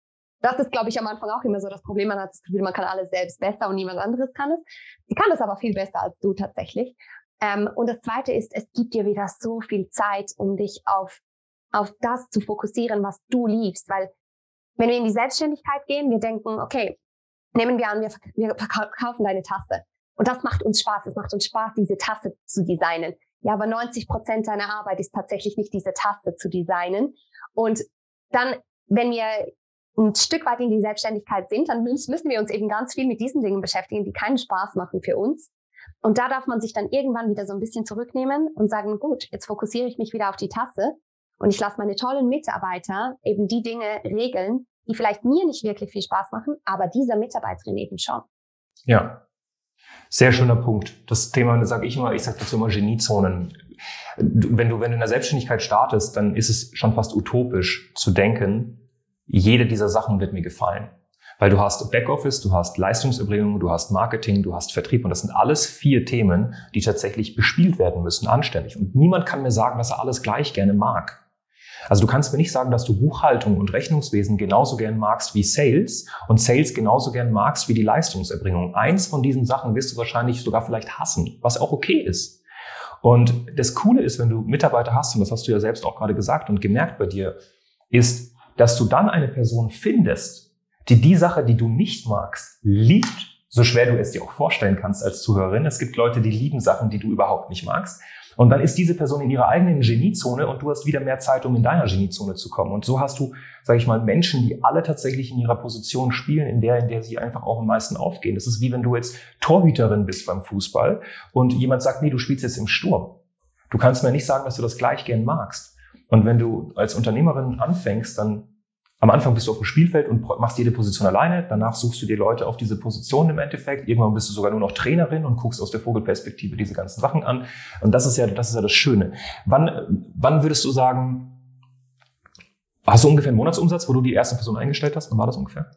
Das ist, glaube ich, am Anfang auch immer so das Problem. Man hat das Gefühl, man kann alles selbst besser und niemand anderes kann es. Sie kann das aber viel besser als du tatsächlich. Ähm, und das Zweite ist, es gibt dir wieder so viel Zeit, um dich auf, auf das zu fokussieren, was du liebst. Weil wenn wir in die Selbstständigkeit gehen, wir denken, okay, nehmen wir an, wir, wir verkaufen deine Tasse. Und das macht uns Spaß. Es macht uns Spaß, diese Tasse zu designen. Ja, aber 90 Prozent deiner Arbeit ist tatsächlich nicht diese Taste zu designen. Und dann, wenn wir ein Stück weit in die Selbstständigkeit sind, dann müssen wir uns eben ganz viel mit diesen Dingen beschäftigen, die keinen Spaß machen für uns. Und da darf man sich dann irgendwann wieder so ein bisschen zurücknehmen und sagen, gut, jetzt fokussiere ich mich wieder auf die Tasse und ich lasse meine tollen Mitarbeiter eben die Dinge regeln, die vielleicht mir nicht wirklich viel Spaß machen, aber dieser Mitarbeiterin eben schon. Ja, sehr schöner Punkt. Das Thema, das sage ich immer, ich sage dazu immer Geniezonen. Wenn du, wenn du in der Selbstständigkeit startest, dann ist es schon fast utopisch zu denken, jede dieser Sachen wird mir gefallen. Weil du hast Backoffice, du hast Leistungserbringung, du hast Marketing, du hast Vertrieb und das sind alles vier Themen, die tatsächlich bespielt werden müssen, anständig. Und niemand kann mir sagen, dass er alles gleich gerne mag. Also du kannst mir nicht sagen, dass du Buchhaltung und Rechnungswesen genauso gern magst wie Sales und Sales genauso gern magst wie die Leistungserbringung. Eins von diesen Sachen wirst du wahrscheinlich sogar vielleicht hassen, was auch okay ist. Und das Coole ist, wenn du Mitarbeiter hast, und das hast du ja selbst auch gerade gesagt und gemerkt bei dir, ist, dass du dann eine Person findest, die die Sache, die du nicht magst, liebt, so schwer du es dir auch vorstellen kannst als Zuhörerin. Es gibt Leute, die lieben Sachen, die du überhaupt nicht magst. Und dann ist diese Person in ihrer eigenen Geniezone und du hast wieder mehr Zeit, um in deiner Geniezone zu kommen. Und so hast du, sage ich mal, Menschen, die alle tatsächlich in ihrer Position spielen, in der, in der sie einfach auch am meisten aufgehen. Das ist wie wenn du jetzt Torhüterin bist beim Fußball und jemand sagt, nee, du spielst jetzt im Sturm. Du kannst mir nicht sagen, dass du das gleich gern magst. Und wenn du als Unternehmerin anfängst, dann am Anfang bist du auf dem Spielfeld und machst jede Position alleine. Danach suchst du dir Leute auf diese Position im Endeffekt. Irgendwann bist du sogar nur noch Trainerin und guckst aus der Vogelperspektive diese ganzen Sachen an. Und das ist ja, das ist ja das Schöne. Wann, wann würdest du sagen, hast du ungefähr einen Monatsumsatz, wo du die erste Person eingestellt hast? Wann war das ungefähr?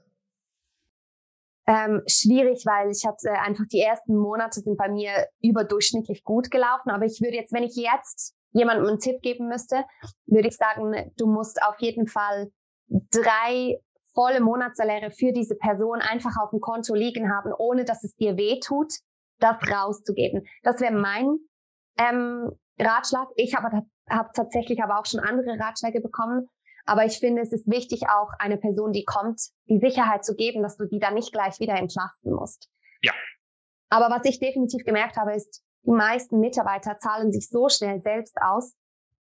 Ähm, schwierig, weil ich hatte einfach die ersten Monate sind bei mir überdurchschnittlich gut gelaufen. Aber ich würde jetzt, wenn ich jetzt jemandem einen Tipp geben müsste, würde ich sagen, du musst auf jeden Fall drei volle Monatssaläre für diese Person einfach auf dem Konto liegen haben, ohne dass es dir weh tut, das rauszugeben. Das wäre mein ähm, Ratschlag. Ich habe hab tatsächlich aber auch schon andere Ratschläge bekommen. Aber ich finde, es ist wichtig, auch eine Person, die kommt, die Sicherheit zu geben, dass du die dann nicht gleich wieder entlasten musst. Ja. Aber was ich definitiv gemerkt habe, ist, die meisten Mitarbeiter zahlen sich so schnell selbst aus,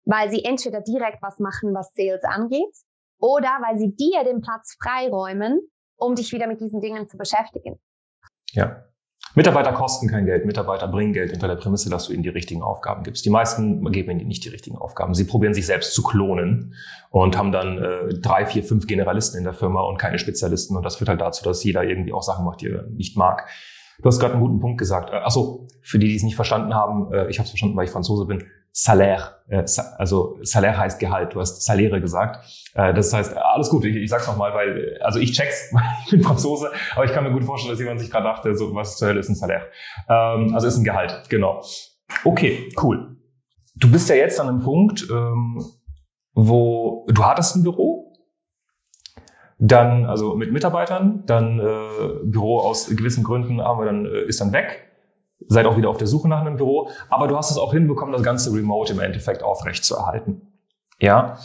weil sie entweder direkt was machen, was Sales angeht, oder weil sie dir den Platz freiräumen, um dich wieder mit diesen Dingen zu beschäftigen. Ja, Mitarbeiter kosten kein Geld, Mitarbeiter bringen Geld unter der Prämisse, dass du ihnen die richtigen Aufgaben gibst. Die meisten geben ihnen nicht die richtigen Aufgaben. Sie probieren sich selbst zu klonen und haben dann äh, drei, vier, fünf Generalisten in der Firma und keine Spezialisten. Und das führt halt dazu, dass jeder irgendwie auch Sachen macht, die er nicht mag. Du hast gerade einen guten Punkt gesagt. Äh, achso, für die, die es nicht verstanden haben, äh, ich habe es verstanden, weil ich Franzose bin. Salaire, äh, also Salaire heißt Gehalt. Du hast Salere gesagt. Äh, das heißt, alles gut. Ich, ich sag's nochmal, weil also ich check's, ich bin Franzose, aber ich kann mir gut vorstellen, dass jemand sich gerade dachte, so was zur Hölle ist ein Salaire. Ähm, also ist ein Gehalt, genau. Okay, cool. Du bist ja jetzt an einem Punkt, ähm, wo du hattest ein Büro, dann, also mit Mitarbeitern, dann äh, Büro aus gewissen Gründen haben wir dann, äh, ist dann weg. Seid auch wieder auf der Suche nach einem Büro. Aber du hast es auch hinbekommen, das ganze Remote im Endeffekt aufrecht zu erhalten. Ja.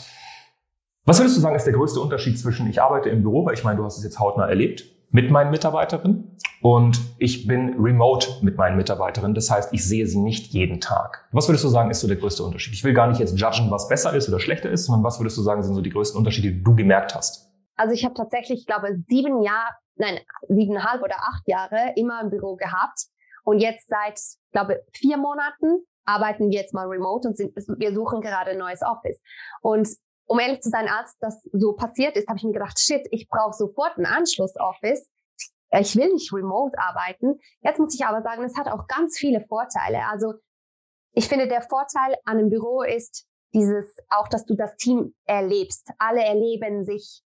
Was würdest du sagen, ist der größte Unterschied zwischen ich arbeite im Büro, weil ich meine, du hast es jetzt hautnah erlebt, mit meinen Mitarbeiterinnen und ich bin remote mit meinen Mitarbeiterinnen. Das heißt, ich sehe sie nicht jeden Tag. Was würdest du sagen, ist so der größte Unterschied? Ich will gar nicht jetzt judgen, was besser ist oder schlechter ist, sondern was würdest du sagen, sind so die größten Unterschiede, die du gemerkt hast? Also ich habe tatsächlich, ich glaube, sieben Jahre, nein, siebeneinhalb oder acht Jahre immer im Büro gehabt. Und jetzt seit, glaube vier Monaten arbeiten wir jetzt mal remote und sind, wir suchen gerade ein neues Office. Und um ehrlich zu sein, als das so passiert ist, habe ich mir gedacht, shit, ich brauche sofort ein Anschluss-Office. Ich will nicht remote arbeiten. Jetzt muss ich aber sagen, es hat auch ganz viele Vorteile. Also ich finde, der Vorteil an einem Büro ist dieses auch, dass du das Team erlebst. Alle erleben sich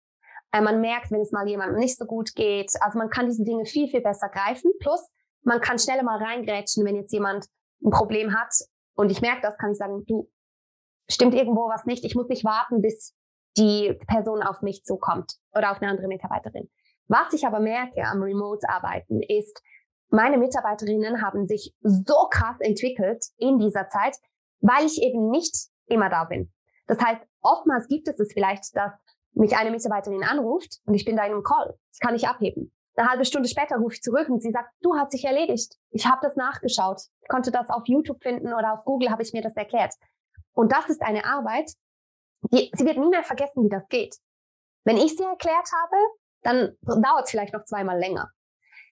man merkt, wenn es mal jemandem nicht so gut geht. Also man kann diese Dinge viel, viel besser greifen. Plus, man kann schneller mal reingrätschen, wenn jetzt jemand ein Problem hat. Und ich merke das, kann ich sagen, du, stimmt irgendwo was nicht. Ich muss nicht warten, bis die Person auf mich zukommt oder auf eine andere Mitarbeiterin. Was ich aber merke am Remote-Arbeiten ist, meine Mitarbeiterinnen haben sich so krass entwickelt in dieser Zeit, weil ich eben nicht immer da bin. Das heißt, oftmals gibt es es vielleicht, dass mich eine Mitarbeiterin anruft und ich bin da in einem Call. Das kann ich abheben. Eine halbe Stunde später rufe ich zurück und sie sagt, du hat sich erledigt. Ich habe das nachgeschaut. Ich konnte das auf YouTube finden oder auf Google habe ich mir das erklärt. Und das ist eine Arbeit, die, sie wird nie mehr vergessen, wie das geht. Wenn ich sie erklärt habe, dann dauert es vielleicht noch zweimal länger.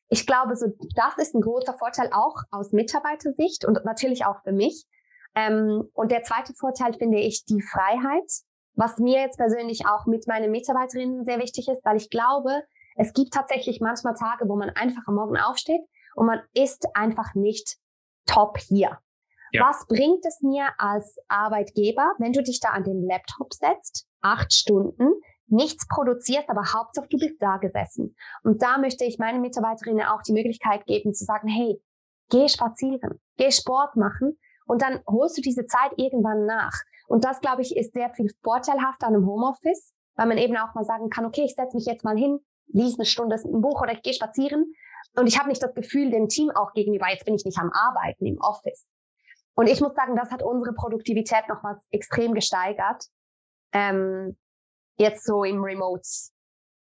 Ich glaube, so das ist ein großer Vorteil auch aus Mitarbeitersicht und natürlich auch für mich. Ähm, und der zweite Vorteil finde ich die Freiheit, was mir jetzt persönlich auch mit meinen Mitarbeiterinnen sehr wichtig ist, weil ich glaube, es gibt tatsächlich manchmal Tage, wo man einfach am Morgen aufsteht und man ist einfach nicht top hier. Ja. Was bringt es mir als Arbeitgeber, wenn du dich da an den Laptop setzt, acht Stunden, nichts produzierst, aber Hauptsache du bist da gesessen. Und da möchte ich meinen Mitarbeiterinnen auch die Möglichkeit geben zu sagen, hey, geh spazieren, geh Sport machen und dann holst du diese Zeit irgendwann nach. Und das, glaube ich, ist sehr viel vorteilhafter an einem Homeoffice, weil man eben auch mal sagen kann, okay, ich setze mich jetzt mal hin, lies eine Stunde ein Buch oder ich gehe spazieren. Und ich habe nicht das Gefühl dem Team auch gegenüber, jetzt bin ich nicht am Arbeiten im Office. Und ich muss sagen, das hat unsere Produktivität nochmals extrem gesteigert. Ähm, jetzt so im Remote,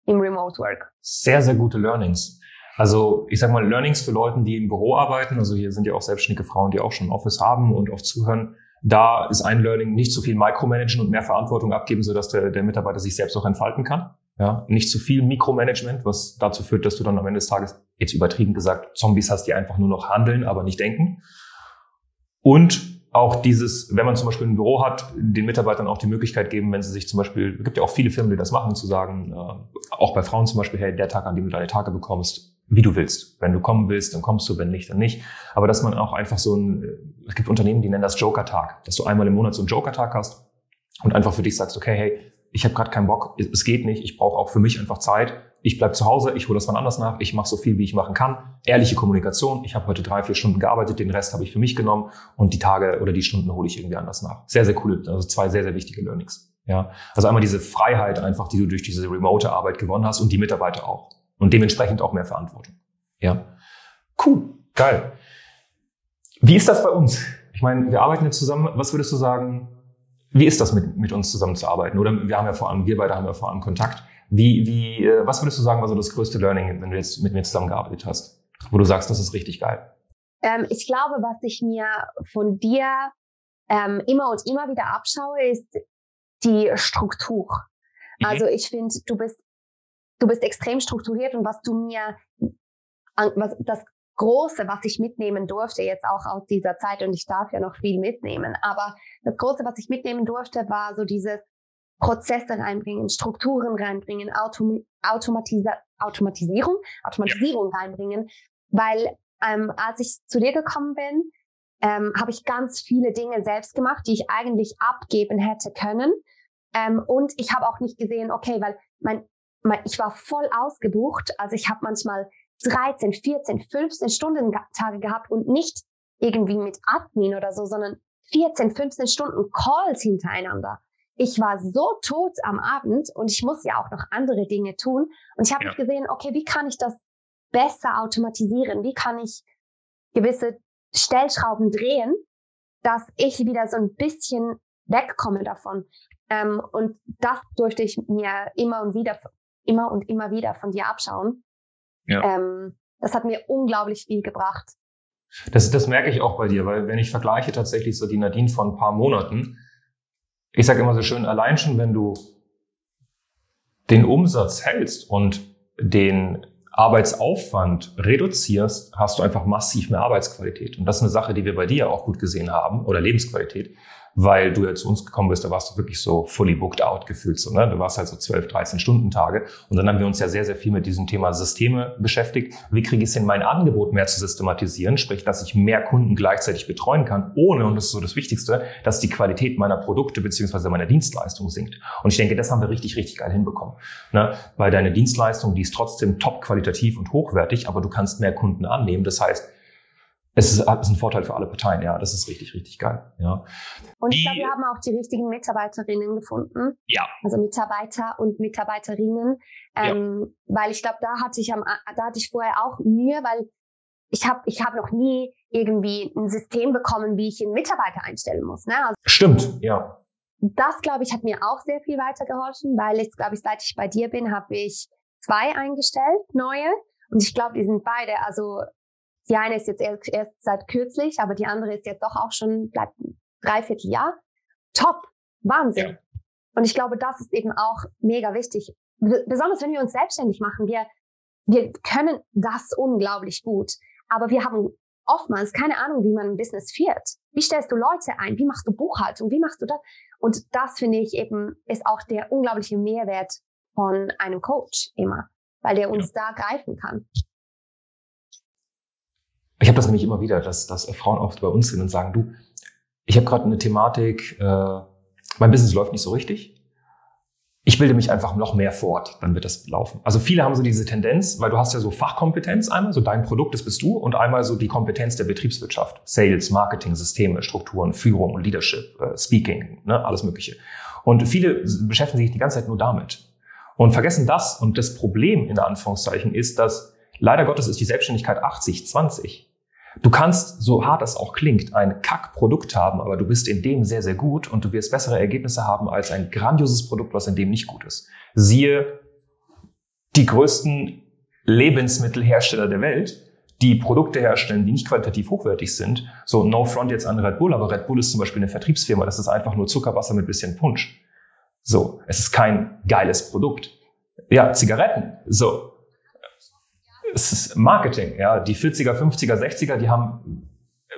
im Remote Work. Sehr, sehr gute Learnings. Also ich sag mal, Learnings für Leute, die im Büro arbeiten. Also hier sind ja auch selbstständige Frauen, die auch schon ein Office haben und auch zuhören. Da ist ein Learning nicht zu viel Micromanagen und mehr Verantwortung abgeben, sodass der, der Mitarbeiter sich selbst auch entfalten kann. Ja, nicht zu viel Mikromanagement, was dazu führt, dass du dann am Ende des Tages, jetzt übertrieben gesagt, Zombies hast, die einfach nur noch handeln, aber nicht denken. Und auch dieses, wenn man zum Beispiel ein Büro hat, den Mitarbeitern auch die Möglichkeit geben, wenn sie sich zum Beispiel, es gibt ja auch viele Firmen, die das machen, zu sagen, äh, auch bei Frauen zum Beispiel, hey, der Tag, an dem du deine Tage bekommst, wie du willst. Wenn du kommen willst, dann kommst du, wenn nicht, dann nicht. Aber dass man auch einfach so ein, äh, es gibt Unternehmen, die nennen das Joker-Tag, dass du einmal im Monat so einen Joker-Tag hast und einfach für dich sagst, okay, hey, ich habe gerade keinen Bock, es geht nicht, ich brauche auch für mich einfach Zeit. Ich bleib zu Hause, ich hole das wann anders nach, ich mache so viel, wie ich machen kann. Ehrliche Kommunikation, ich habe heute drei, vier Stunden gearbeitet, den Rest habe ich für mich genommen und die Tage oder die Stunden hole ich irgendwie anders nach. Sehr, sehr coole, also zwei sehr, sehr wichtige Learnings. Ja, also einmal diese Freiheit einfach, die du durch diese remote Arbeit gewonnen hast und die Mitarbeiter auch und dementsprechend auch mehr Verantwortung. Ja. Cool. Geil. Wie ist das bei uns? Ich meine, wir arbeiten jetzt zusammen. Was würdest du sagen, wie ist das mit, mit uns zusammenzuarbeiten? Oder wir haben ja vor allem, wir beide haben ja vor allem Kontakt. Wie, wie, äh, was würdest du sagen, war so das größte Learning, wenn du jetzt mit mir zusammengearbeitet hast? Wo du sagst, das ist richtig geil. Ähm, ich glaube, was ich mir von dir ähm, immer und immer wieder abschaue, ist die Struktur. Mhm. Also ich finde, du bist du bist extrem strukturiert und was du mir was, das Große, was ich mitnehmen durfte, jetzt auch aus dieser Zeit, und ich darf ja noch viel mitnehmen, aber das Große, was ich mitnehmen durfte, war so diese Prozesse reinbringen, Strukturen reinbringen, Autom Automatisa Automatisierung, Automatisierung ja. reinbringen, weil ähm, als ich zu dir gekommen bin, ähm, habe ich ganz viele Dinge selbst gemacht, die ich eigentlich abgeben hätte können. Ähm, und ich habe auch nicht gesehen, okay, weil mein, mein, ich war voll ausgebucht. Also ich habe manchmal 13, 14, 15 Stunden Tage gehabt und nicht irgendwie mit Admin oder so, sondern 14, 15 Stunden Calls hintereinander. Ich war so tot am Abend und ich muss ja auch noch andere Dinge tun. Und ich habe ja. gesehen, okay, wie kann ich das besser automatisieren? Wie kann ich gewisse Stellschrauben drehen, dass ich wieder so ein bisschen wegkomme davon. Ähm, und das durfte ich mir immer und wieder, immer und immer wieder von dir abschauen. Ja. Ähm, das hat mir unglaublich viel gebracht. Das, das merke ich auch bei dir, weil wenn ich vergleiche tatsächlich so die Nadine von ein paar Monaten, ich sage immer so schön, allein schon, wenn du den Umsatz hältst und den Arbeitsaufwand reduzierst, hast du einfach massiv mehr Arbeitsqualität. Und das ist eine Sache, die wir bei dir auch gut gesehen haben, oder Lebensqualität weil du ja zu uns gekommen bist, da warst du wirklich so fully booked out gefühlt. So, ne? Du warst halt so 12, 13 Stunden Tage. Und dann haben wir uns ja sehr, sehr viel mit diesem Thema Systeme beschäftigt. Wie kriege ich es hin, mein Angebot mehr zu systematisieren? Sprich, dass ich mehr Kunden gleichzeitig betreuen kann, ohne, und das ist so das Wichtigste, dass die Qualität meiner Produkte beziehungsweise meiner Dienstleistung sinkt. Und ich denke, das haben wir richtig, richtig geil hinbekommen. Ne? Weil deine Dienstleistung, die ist trotzdem top qualitativ und hochwertig, aber du kannst mehr Kunden annehmen. Das heißt, es ist, ist ein Vorteil für alle Parteien, ja, das ist richtig, richtig geil. Ja. Und ich glaube, wir haben auch die richtigen Mitarbeiterinnen gefunden. Ja. Also Mitarbeiter und Mitarbeiterinnen. Ähm, ja. Weil ich glaube, da hatte ich am, da hatte ich vorher auch Mühe, weil ich habe ich hab noch nie irgendwie ein System bekommen, wie ich einen Mitarbeiter einstellen muss. Ne? Also Stimmt, ja. Das, glaube ich, hat mir auch sehr viel weitergeholfen, weil jetzt, glaube ich, seit ich bei dir bin, habe ich zwei eingestellt, neue. Und ich glaube, die sind beide, also die eine ist jetzt erst, erst seit kürzlich, aber die andere ist jetzt doch auch schon bleibt dreiviertel Jahr. Top, Wahnsinn. Ja. Und ich glaube, das ist eben auch mega wichtig. Besonders wenn wir uns selbstständig machen. Wir, wir können das unglaublich gut. Aber wir haben oftmals keine Ahnung, wie man ein Business führt. Wie stellst du Leute ein? Wie machst du Buchhaltung? Wie machst du das? Und das finde ich eben, ist auch der unglaubliche Mehrwert von einem Coach immer, weil der uns da greifen kann. Ich habe das nämlich immer wieder, dass, dass Frauen oft bei uns sind und sagen, du, ich habe gerade eine Thematik, äh, mein Business läuft nicht so richtig. Ich bilde mich einfach noch mehr fort, dann wird das laufen. Also viele haben so diese Tendenz, weil du hast ja so Fachkompetenz einmal, so dein Produkt, das bist du, und einmal so die Kompetenz der Betriebswirtschaft. Sales, Marketing, Systeme, Strukturen, Führung, Leadership, äh, Speaking, ne, alles Mögliche. Und viele beschäftigen sich die ganze Zeit nur damit. Und vergessen das. Und das Problem in Anführungszeichen ist, dass leider Gottes ist die Selbstständigkeit 80-20. Du kannst, so hart das auch klingt, ein Kack-Produkt haben, aber du bist in dem sehr, sehr gut und du wirst bessere Ergebnisse haben als ein grandioses Produkt, was in dem nicht gut ist. Siehe die größten Lebensmittelhersteller der Welt, die Produkte herstellen, die nicht qualitativ hochwertig sind. So, no front jetzt an Red Bull, aber Red Bull ist zum Beispiel eine Vertriebsfirma. Das ist einfach nur Zuckerwasser mit bisschen Punsch. So, es ist kein geiles Produkt. Ja, Zigaretten. So, ist Marketing. Ja, die 40er, 50er, 60er, die haben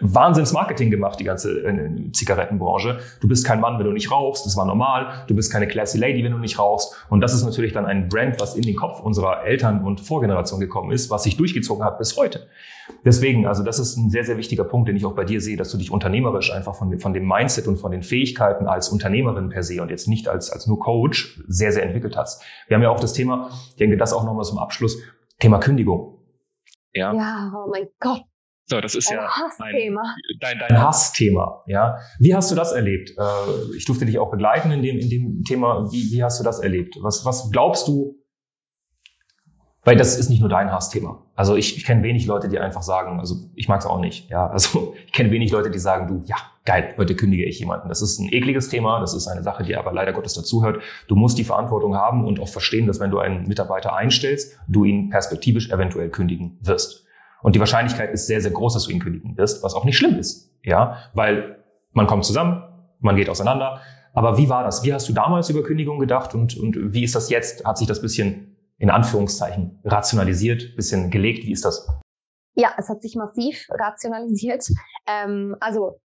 Wahnsinns Marketing gemacht, die ganze äh, Zigarettenbranche. Du bist kein Mann, wenn du nicht rauchst, das war normal. Du bist keine classy Lady, wenn du nicht rauchst. Und das ist natürlich dann ein Brand, was in den Kopf unserer Eltern und Vorgeneration gekommen ist, was sich durchgezogen hat bis heute. Deswegen, also das ist ein sehr, sehr wichtiger Punkt, den ich auch bei dir sehe, dass du dich unternehmerisch einfach von, von dem Mindset und von den Fähigkeiten als Unternehmerin per se und jetzt nicht als, als nur Coach sehr, sehr entwickelt hast. Wir haben ja auch das Thema, ich denke, das auch nochmal zum Abschluss, Thema Kündigung. Ja, ja oh mein Gott. So, das ist ein ja Hassthema. Ein, dein, dein Hassthema. Ja, wie hast du das erlebt? Äh, ich durfte dich auch begleiten in dem in dem Thema. Wie, wie hast du das erlebt? Was was glaubst du? Weil das ist nicht nur dein Hassthema. Also ich, ich kenne wenig Leute, die einfach sagen, also ich mag es auch nicht. Ja, also ich kenne wenig Leute, die sagen, du, ja, geil, heute kündige ich jemanden. Das ist ein ekliges Thema, das ist eine Sache, die aber leider Gottes dazugehört. Du musst die Verantwortung haben und auch verstehen, dass wenn du einen Mitarbeiter einstellst, du ihn perspektivisch eventuell kündigen wirst. Und die Wahrscheinlichkeit ist sehr, sehr groß, dass du ihn kündigen wirst, was auch nicht schlimm ist. Ja, weil man kommt zusammen, man geht auseinander. Aber wie war das? Wie hast du damals über Kündigung gedacht und, und wie ist das jetzt? Hat sich das bisschen in Anführungszeichen rationalisiert, bisschen gelegt? Wie ist das? Ja, es hat sich massiv rationalisiert. Ähm, also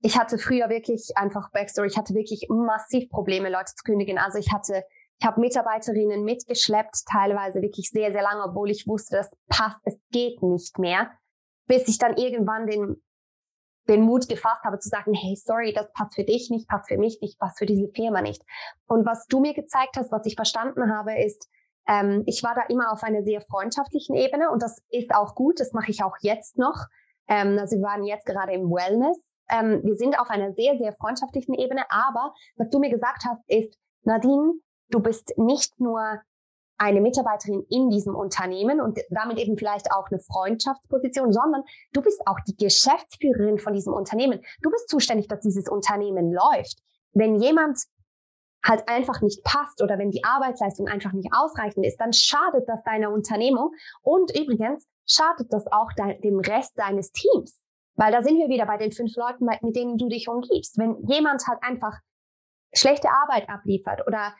ich hatte früher wirklich einfach Backstory, ich hatte wirklich massiv Probleme, Leute zu kündigen. Also ich hatte, ich habe Mitarbeiterinnen mitgeschleppt, teilweise wirklich sehr, sehr lange, obwohl ich wusste, das passt, es geht nicht mehr. Bis ich dann irgendwann den, den Mut gefasst habe zu sagen, hey, sorry, das passt für dich nicht, passt für mich nicht, passt für diese Firma nicht. Und was du mir gezeigt hast, was ich verstanden habe, ist, ähm, ich war da immer auf einer sehr freundschaftlichen Ebene und das ist auch gut, das mache ich auch jetzt noch. Ähm, also wir waren jetzt gerade im Wellness. Ähm, wir sind auf einer sehr, sehr freundschaftlichen Ebene, aber was du mir gesagt hast, ist, Nadine, du bist nicht nur eine Mitarbeiterin in diesem Unternehmen und damit eben vielleicht auch eine Freundschaftsposition, sondern du bist auch die Geschäftsführerin von diesem Unternehmen. Du bist zuständig, dass dieses Unternehmen läuft. Wenn jemand halt einfach nicht passt oder wenn die Arbeitsleistung einfach nicht ausreichend ist, dann schadet das deiner Unternehmung und übrigens schadet das auch de dem Rest deines Teams. Weil da sind wir wieder bei den fünf Leuten, mit denen du dich umgibst. Wenn jemand halt einfach schlechte Arbeit abliefert oder,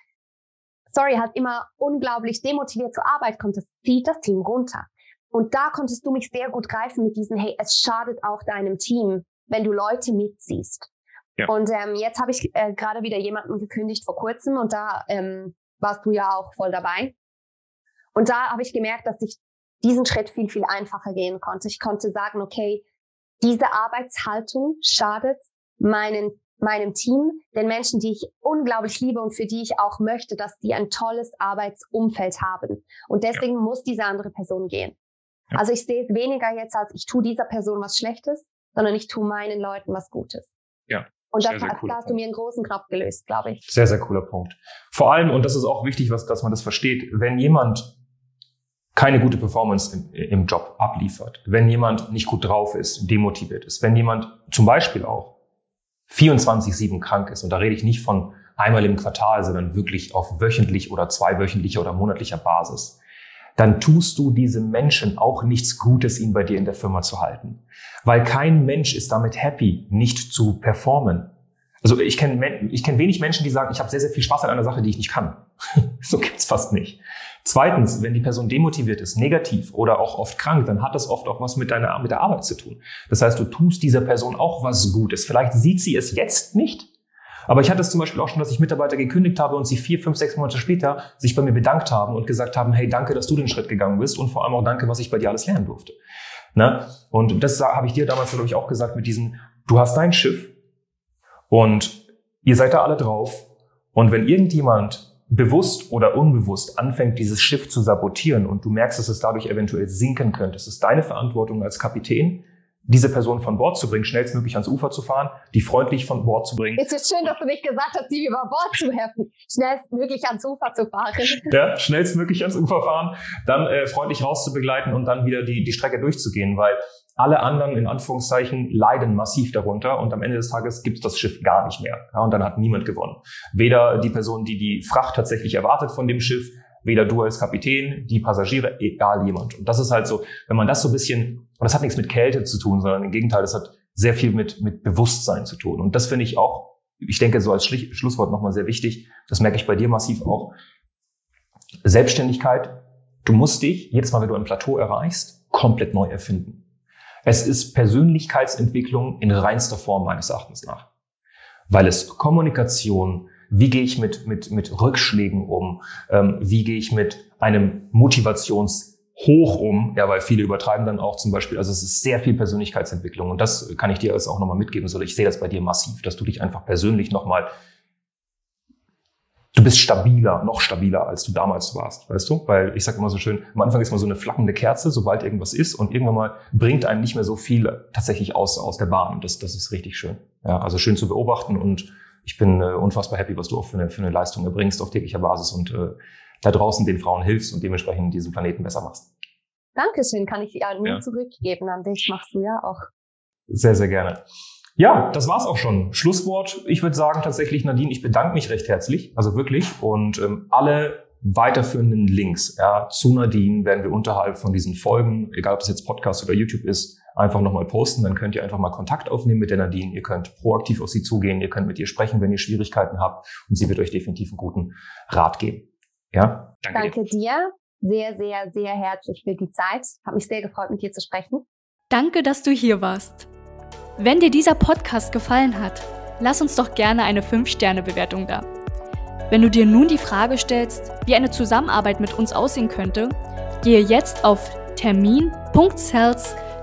sorry, halt immer unglaublich demotiviert zur Arbeit kommt, das zieht das Team runter. Und da konntest du mich sehr gut greifen mit diesem, hey, es schadet auch deinem Team, wenn du Leute mitziehst. Ja. Und ähm, jetzt habe ich äh, gerade wieder jemanden gekündigt vor kurzem und da ähm, warst du ja auch voll dabei. Und da habe ich gemerkt, dass ich diesen Schritt viel, viel einfacher gehen konnte. Ich konnte sagen, okay, diese Arbeitshaltung schadet meinen, meinem Team, den Menschen, die ich unglaublich liebe und für die ich auch möchte, dass die ein tolles Arbeitsumfeld haben. Und deswegen ja. muss diese andere Person gehen. Ja. Also ich sehe es weniger jetzt als ich tue dieser Person was Schlechtes, sondern ich tue meinen Leuten was Gutes. Und das, sehr, sehr da hast du mir einen großen Knopf gelöst, glaube ich. Sehr, sehr cooler Punkt. Vor allem, und das ist auch wichtig, was, dass man das versteht, wenn jemand keine gute Performance im, im Job abliefert, wenn jemand nicht gut drauf ist, demotiviert ist, wenn jemand zum Beispiel auch 24-7 krank ist, und da rede ich nicht von einmal im Quartal, sondern wirklich auf wöchentlich oder zweiwöchentlicher oder monatlicher Basis, dann tust du diesem Menschen auch nichts Gutes, ihn bei dir in der Firma zu halten. Weil kein Mensch ist damit happy, nicht zu performen. Also ich kenne ich kenn wenig Menschen, die sagen, ich habe sehr, sehr viel Spaß an einer Sache, die ich nicht kann. so gibt's fast nicht. Zweitens, wenn die Person demotiviert ist, negativ oder auch oft krank, dann hat das oft auch was mit deiner mit der Arbeit zu tun. Das heißt, du tust dieser Person auch was Gutes. Vielleicht sieht sie es jetzt nicht, aber ich hatte es zum Beispiel auch schon, dass ich Mitarbeiter gekündigt habe und sie vier, fünf, sechs Monate später sich bei mir bedankt haben und gesagt haben, hey, danke, dass du den Schritt gegangen bist und vor allem auch danke, was ich bei dir alles lernen durfte. Ne? Und das habe ich dir damals, glaube ich, auch gesagt mit diesem, du hast dein Schiff und ihr seid da alle drauf und wenn irgendjemand bewusst oder unbewusst anfängt, dieses Schiff zu sabotieren und du merkst, dass es dadurch eventuell sinken könnte, es ist deine Verantwortung als Kapitän, diese Person von Bord zu bringen, schnellstmöglich ans Ufer zu fahren, die freundlich von Bord zu bringen. Es ist schön, dass du nicht gesagt hast, die über Bord zu helfen, schnellstmöglich ans Ufer zu fahren. Ja, schnellstmöglich ans Ufer fahren, dann äh, freundlich rauszubegleiten und dann wieder die, die Strecke durchzugehen, weil alle anderen in Anführungszeichen leiden massiv darunter und am Ende des Tages gibt es das Schiff gar nicht mehr. Ja, und dann hat niemand gewonnen. Weder die Person, die die Fracht tatsächlich erwartet von dem Schiff, Weder du als Kapitän, die Passagiere, egal jemand. Und das ist halt so, wenn man das so ein bisschen, und das hat nichts mit Kälte zu tun, sondern im Gegenteil, das hat sehr viel mit, mit Bewusstsein zu tun. Und das finde ich auch, ich denke, so als Schlusswort nochmal sehr wichtig. Das merke ich bei dir massiv auch. Selbstständigkeit. Du musst dich, jedes Mal, wenn du ein Plateau erreichst, komplett neu erfinden. Es ist Persönlichkeitsentwicklung in reinster Form meines Erachtens nach. Weil es Kommunikation, wie gehe ich mit, mit, mit Rückschlägen um? Ähm, wie gehe ich mit einem Motivationshoch um? Ja, weil viele übertreiben dann auch zum Beispiel, also es ist sehr viel Persönlichkeitsentwicklung und das kann ich dir jetzt auch nochmal mitgeben, so ich sehe das bei dir massiv, dass du dich einfach persönlich nochmal du bist stabiler, noch stabiler, als du damals warst, weißt du? Weil ich sage immer so schön, am Anfang ist man so eine flackende Kerze, sobald irgendwas ist und irgendwann mal bringt einem nicht mehr so viel tatsächlich aus, aus der Bahn das, das ist richtig schön. Ja, also schön zu beobachten und ich bin äh, unfassbar happy, was du auch für eine, für eine Leistung erbringst auf täglicher Basis und äh, da draußen den Frauen hilfst und dementsprechend diesen Planeten besser machst. Dankeschön, kann ich ja nur ja. zurückgeben an dich, machst du ja auch. Sehr, sehr gerne. Ja, das war's auch schon. Schlusswort. Ich würde sagen tatsächlich, Nadine, ich bedanke mich recht herzlich, also wirklich. Und ähm, alle weiterführenden Links ja, zu Nadine werden wir unterhalb von diesen Folgen, egal ob es jetzt Podcast oder YouTube ist, einfach nochmal posten. Dann könnt ihr einfach mal Kontakt aufnehmen mit der Nadine. Ihr könnt proaktiv auf sie zugehen. Ihr könnt mit ihr sprechen, wenn ihr Schwierigkeiten habt. Und sie wird euch definitiv einen guten Rat geben. Ja? Danke, Danke dir. dir. Sehr, sehr, sehr herzlich für die Zeit. Hat mich sehr gefreut, mit dir zu sprechen. Danke, dass du hier warst. Wenn dir dieser Podcast gefallen hat, lass uns doch gerne eine 5-Sterne-Bewertung da. Wenn du dir nun die Frage stellst, wie eine Zusammenarbeit mit uns aussehen könnte, gehe jetzt auf